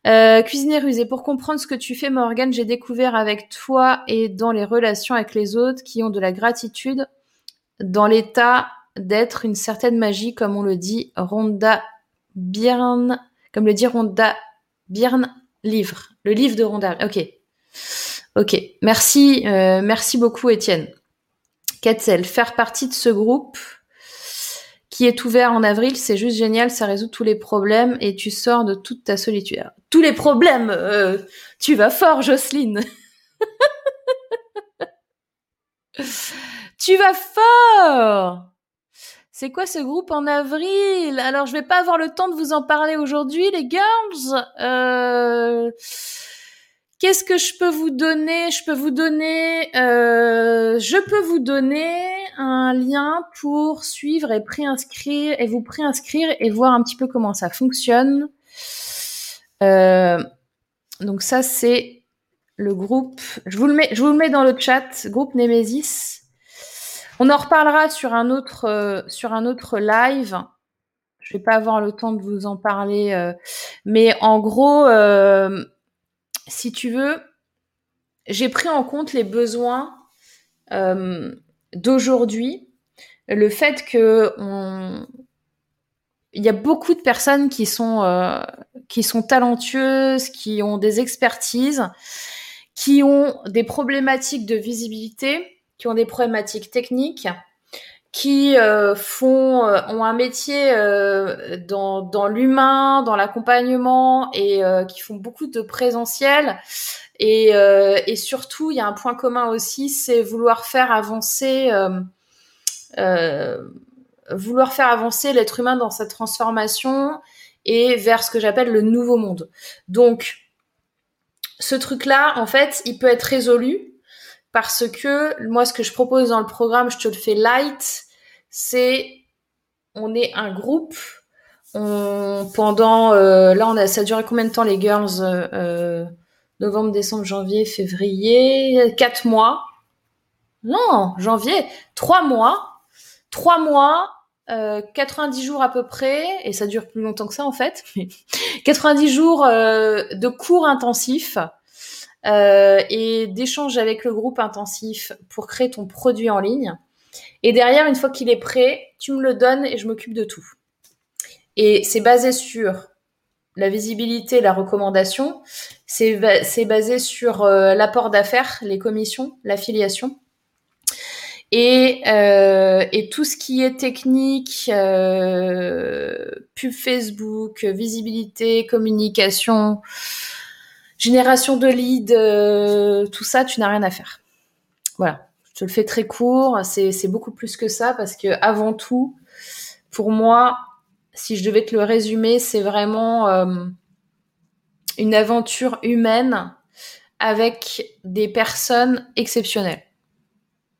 Euh, cuisiner rusé. Pour comprendre ce que tu fais, Morgane, j'ai découvert avec toi et dans les relations avec les autres qui ont de la gratitude, dans l'état d'être une certaine magie, comme on le dit, Rhonda Byrne, comme le dit Rhonda Byrne, livre, le livre de Rhonda. Ok, ok. Merci, euh, merci beaucoup, Étienne. Ketzel, faire partie de ce groupe qui est ouvert en avril, c'est juste génial, ça résout tous les problèmes et tu sors de toute ta solitude. Tous les problèmes, euh, tu vas fort, Jocelyne. tu vas fort. C'est quoi ce groupe en avril? Alors, je vais pas avoir le temps de vous en parler aujourd'hui, les girls. Euh, Qu'est-ce que je peux vous donner? Je peux vous donner, euh, je peux vous donner un lien pour suivre et préinscrire et vous préinscrire et voir un petit peu comment ça fonctionne. Euh, donc ça c'est le groupe. Je vous le mets, je vous le mets dans le chat. Groupe Nemesis. On en reparlera sur un autre, euh, sur un autre live. je vais pas avoir le temps de vous en parler, euh, mais en gros, euh, si tu veux, j'ai pris en compte les besoins euh, d'aujourd'hui, le fait que il y a beaucoup de personnes euh, qui sont talentueuses, qui ont des expertises, qui ont des problématiques de visibilité, qui ont des problématiques techniques, qui euh, font euh, ont un métier euh, dans, dans l'humain, dans l'accompagnement et euh, qui font beaucoup de présentiel. Et, euh, et surtout, il y a un point commun aussi, c'est vouloir faire avancer vouloir faire avancer l'être humain dans sa transformation et vers ce que j'appelle le nouveau monde. Donc, ce truc-là, en fait, il peut être résolu parce que moi, ce que je propose dans le programme, je te le fais light, c'est on est un groupe. On, pendant euh, là, on a, ça a duré combien de temps les girls euh, Novembre, décembre, janvier, février, quatre mois. Non, janvier, trois mois, trois mois, euh, 90 jours à peu près, et ça dure plus longtemps que ça en fait. 90 jours euh, de cours intensifs euh, et d'échanges avec le groupe intensif pour créer ton produit en ligne. Et derrière, une fois qu'il est prêt, tu me le donnes et je m'occupe de tout. Et c'est basé sur la visibilité, la recommandation. C'est basé sur euh, l'apport d'affaires, les commissions, l'affiliation. Et, euh, tout ce qui est technique, pub Facebook, visibilité, communication, génération de leads, euh, tout ça, tu n'as rien à faire. Voilà, je te le fais très court. C'est beaucoup plus que ça parce que avant tout, pour moi, si je devais te le résumer, c'est vraiment euh, une aventure humaine avec des personnes exceptionnelles.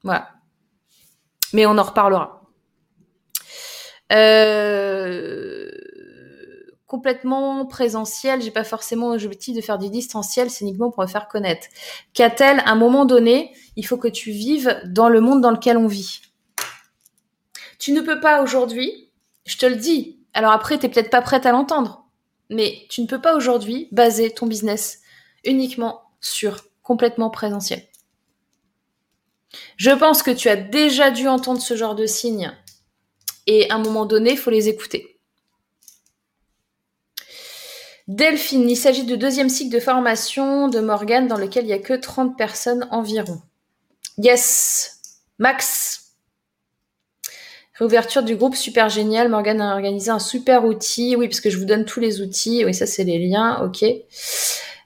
Voilà. Mais on en reparlera. Euh, complètement présentiel, j'ai pas forcément l'objectif de faire du distanciel, c'est uniquement pour me faire connaître. Qu'a-t-elle À un moment donné, il faut que tu vives dans le monde dans lequel on vit? Tu ne peux pas aujourd'hui, je te le dis, alors après, t'es peut-être pas prête à l'entendre, mais tu ne peux pas aujourd'hui baser ton business uniquement sur complètement présentiel. Je pense que tu as déjà dû entendre ce genre de signes et à un moment donné, il faut les écouter. Delphine, il s'agit du deuxième cycle de formation de Morgane dans lequel il n'y a que 30 personnes environ. Yes, Max. Réouverture du groupe, super génial. Morgane a organisé un super outil. Oui, parce que je vous donne tous les outils. Oui, ça c'est les liens. Ok.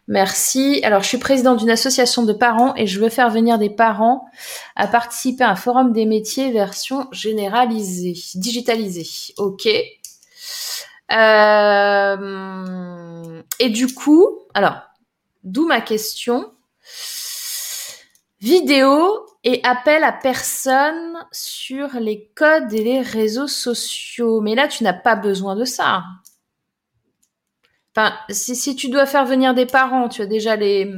Merci. Alors, je suis présidente d'une association de parents et je veux faire venir des parents à participer à un forum des métiers version généralisée, digitalisée. Ok. Euh, et du coup, alors, d'où ma question. Vidéo et appel à personne sur les codes et les réseaux sociaux. Mais là, tu n'as pas besoin de ça. Enfin, si, si tu dois faire venir des parents, tu as déjà les,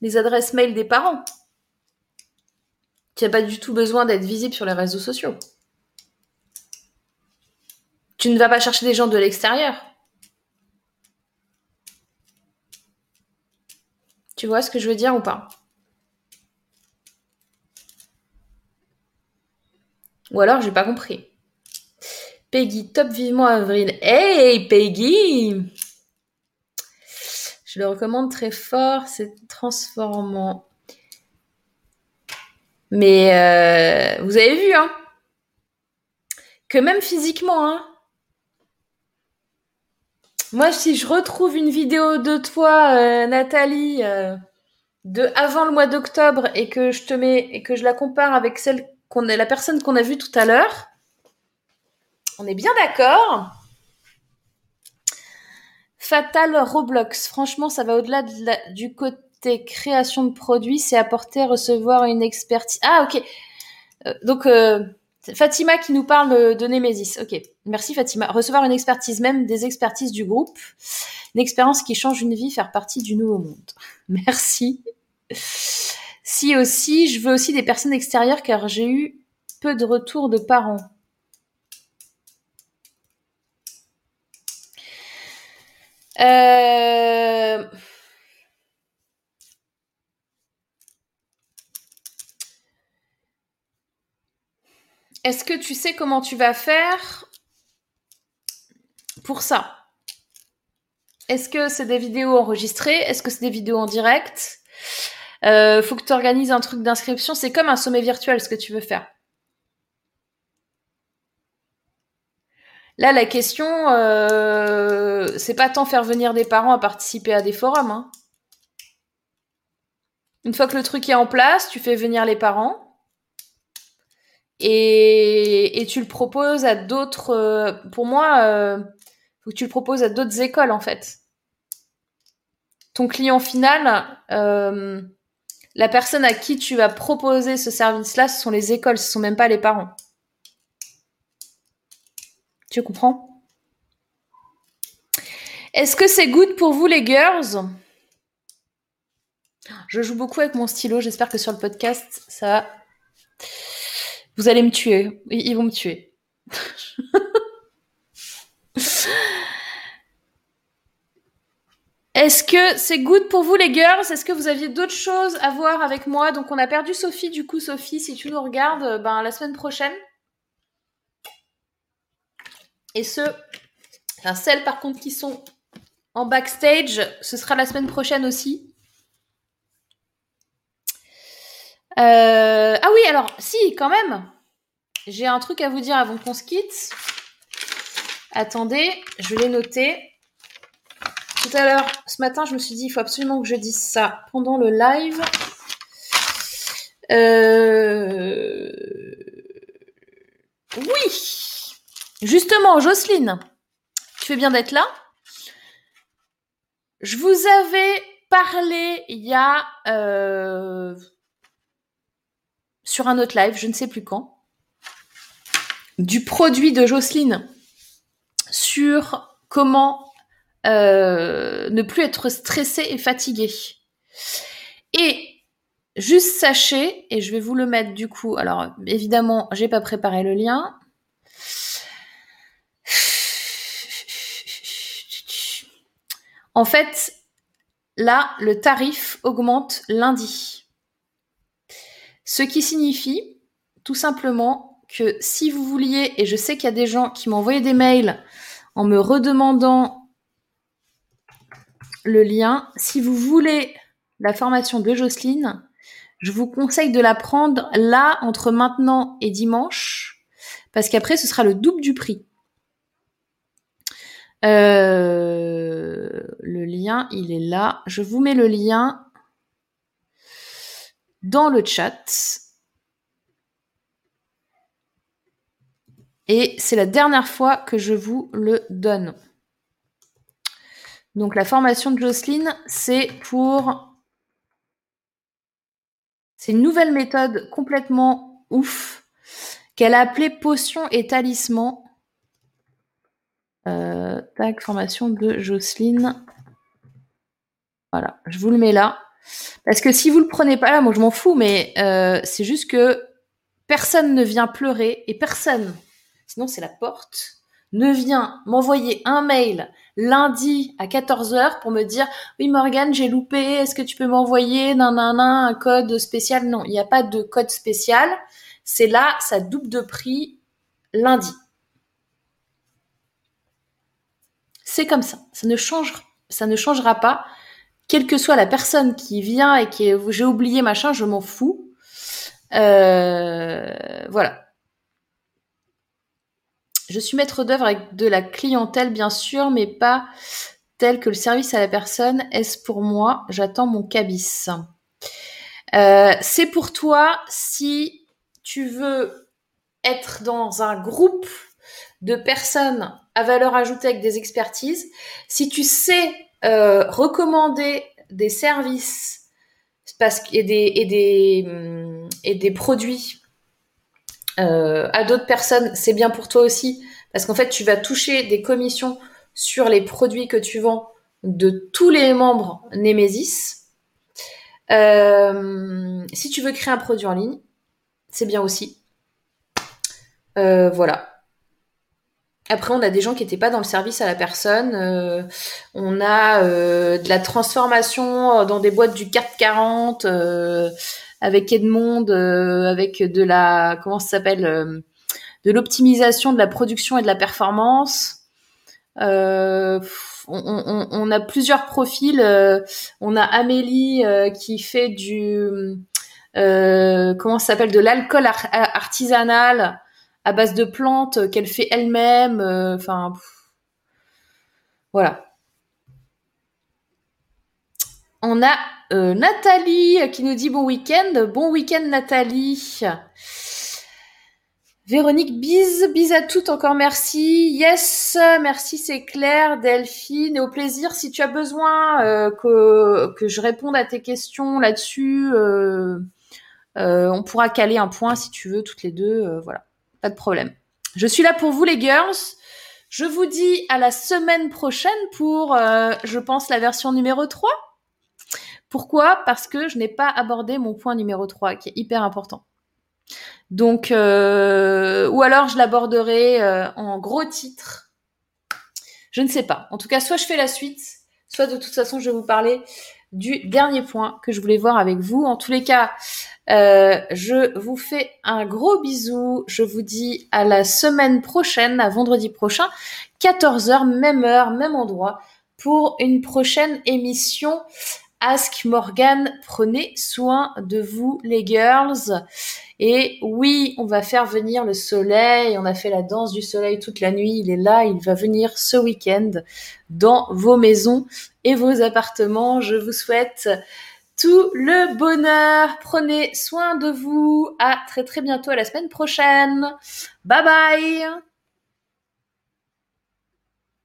les adresses mail des parents. Tu n'as pas du tout besoin d'être visible sur les réseaux sociaux. Tu ne vas pas chercher des gens de l'extérieur. Tu vois ce que je veux dire ou pas? Ou alors j'ai pas compris. Peggy, top vivement avril. Hey Peggy Je le recommande très fort, c'est transformant. Mais euh, vous avez vu, hein? Que même physiquement, hein moi, si je retrouve une vidéo de toi, euh, Nathalie, euh, de avant le mois d'octobre et que je te mets et que je la compare avec celle qu'on la personne qu'on a vue tout à l'heure, on est bien d'accord. Fatal Roblox. Franchement, ça va au-delà du côté création de produits. C'est apporter, recevoir une expertise. Ah, ok. Euh, donc, Fatima qui nous parle de Nemesis. Ok, merci Fatima. Recevoir une expertise même des expertises du groupe, une expérience qui change une vie, faire partie du nouveau monde. Merci. Si aussi, je veux aussi des personnes extérieures car j'ai eu peu de retours de parents. Euh, Est-ce que tu sais comment tu vas faire pour ça? Est-ce que c'est des vidéos enregistrées? Est-ce que c'est des vidéos en direct? Euh, Faut que tu organises un truc d'inscription. C'est comme un sommet virtuel ce que tu veux faire. Là, la question, euh, c'est pas tant faire venir des parents à participer à des forums. Hein. Une fois que le truc est en place, tu fais venir les parents et, tu le proposes à d'autres. Euh, pour moi, euh, faut que tu le proposes à d'autres écoles en fait. Ton client final, euh, la personne à qui tu vas proposer ce service-là, ce sont les écoles, ce sont même pas les parents. Tu comprends? Est-ce que c'est good pour vous les girls? Je joue beaucoup avec mon stylo, j'espère que sur le podcast, ça vous allez me tuer. Ils vont me tuer. Est-ce que c'est good pour vous les girls? Est-ce que vous aviez d'autres choses à voir avec moi? Donc on a perdu Sophie, du coup Sophie, si tu nous regardes, ben la semaine prochaine. Et ceux, celles par contre qui sont en backstage, ce sera la semaine prochaine aussi. Euh, ah oui, alors, si, quand même. J'ai un truc à vous dire avant qu'on se quitte. Attendez, je l'ai noté. Tout à l'heure, ce matin, je me suis dit, il faut absolument que je dise ça pendant le live. Euh... Oui Justement, Jocelyne, tu fais bien d'être là. Je vous avais parlé il y a euh, sur un autre live, je ne sais plus quand, du produit de Jocelyne sur comment euh, ne plus être stressé et fatigué. Et juste sachez, et je vais vous le mettre du coup, alors évidemment, j'ai pas préparé le lien. En fait, là, le tarif augmente lundi. Ce qui signifie tout simplement que si vous vouliez, et je sais qu'il y a des gens qui m'ont envoyé des mails en me redemandant le lien, si vous voulez la formation de Jocelyne, je vous conseille de la prendre là entre maintenant et dimanche, parce qu'après ce sera le double du prix. Euh, le lien, il est là. Je vous mets le lien dans le chat. Et c'est la dernière fois que je vous le donne. Donc la formation de Jocelyne, c'est pour... C'est une nouvelle méthode complètement ouf qu'elle a appelée potion et talisman. Euh, tac, formation de Jocelyne. Voilà, je vous le mets là. Parce que si vous le prenez pas là, moi je m'en fous, mais euh, c'est juste que personne ne vient pleurer et personne, sinon c'est la porte, ne vient m'envoyer un mail lundi à 14h pour me dire oui Morgane j'ai loupé, est-ce que tu peux m'envoyer un code spécial? Non, il n'y a pas de code spécial. C'est là, ça double de prix lundi. C'est comme ça. Ça ne change, ça ne changera pas quelle que soit la personne qui vient et qui j'ai oublié machin, je m'en fous. Euh, voilà. Je suis maître d'œuvre avec de la clientèle, bien sûr, mais pas tel que le service à la personne. Est-ce pour moi J'attends mon cabis. Euh, c'est pour toi si tu veux être dans un groupe de personnes à valeur ajoutée avec des expertises. Si tu sais euh, recommander des services hum, et des produits euh, à d'autres personnes, c'est bien pour toi aussi, parce qu'en fait, tu vas toucher des commissions sur les produits que tu vends de tous les membres Nemesis. Euh, si tu veux créer un produit en ligne, c'est bien aussi. voilà. Après, on a des gens qui n'étaient pas dans le service à la personne. Euh, on a euh, de la transformation dans des boîtes du 440 euh, avec Edmond, avec de la comment ça s'appelle, de l'optimisation de la production et de la performance. On, a plusieurs profils. on a Amélie qui fait du comment ça s'appelle de l'alcool artisanal à base de plantes qu'elle fait elle-même. Euh, enfin, voilà. On a euh, Nathalie qui nous dit bon week-end. Bon week-end Nathalie. Véronique, bise, bise à toutes encore, merci. Yes, merci, c'est clair. Delphine, et au plaisir, si tu as besoin euh, que, que je réponde à tes questions là-dessus, on pourra caler un point si tu veux, toutes les deux. voilà pas de problème. Je suis là pour vous les girls. Je vous dis à la semaine prochaine pour, euh, je pense, la version numéro 3. Pourquoi? Parce que je n'ai pas abordé mon point numéro 3, qui est hyper important. Donc, euh, ou alors je l'aborderai euh, en gros titre. Je ne sais pas. En tout cas, soit je fais la suite, soit de toute façon je vais vous parler du dernier point que je voulais voir avec vous. En tous les cas, euh, je vous fais un gros bisou. Je vous dis à la semaine prochaine, à vendredi prochain, 14h, même heure, même endroit, pour une prochaine émission. Ask Morgan, prenez soin de vous les girls. Et oui, on va faire venir le soleil. On a fait la danse du soleil toute la nuit. Il est là, il va venir ce week-end dans vos maisons et vos appartements. Je vous souhaite tout le bonheur. Prenez soin de vous. À très très bientôt à la semaine prochaine. Bye bye.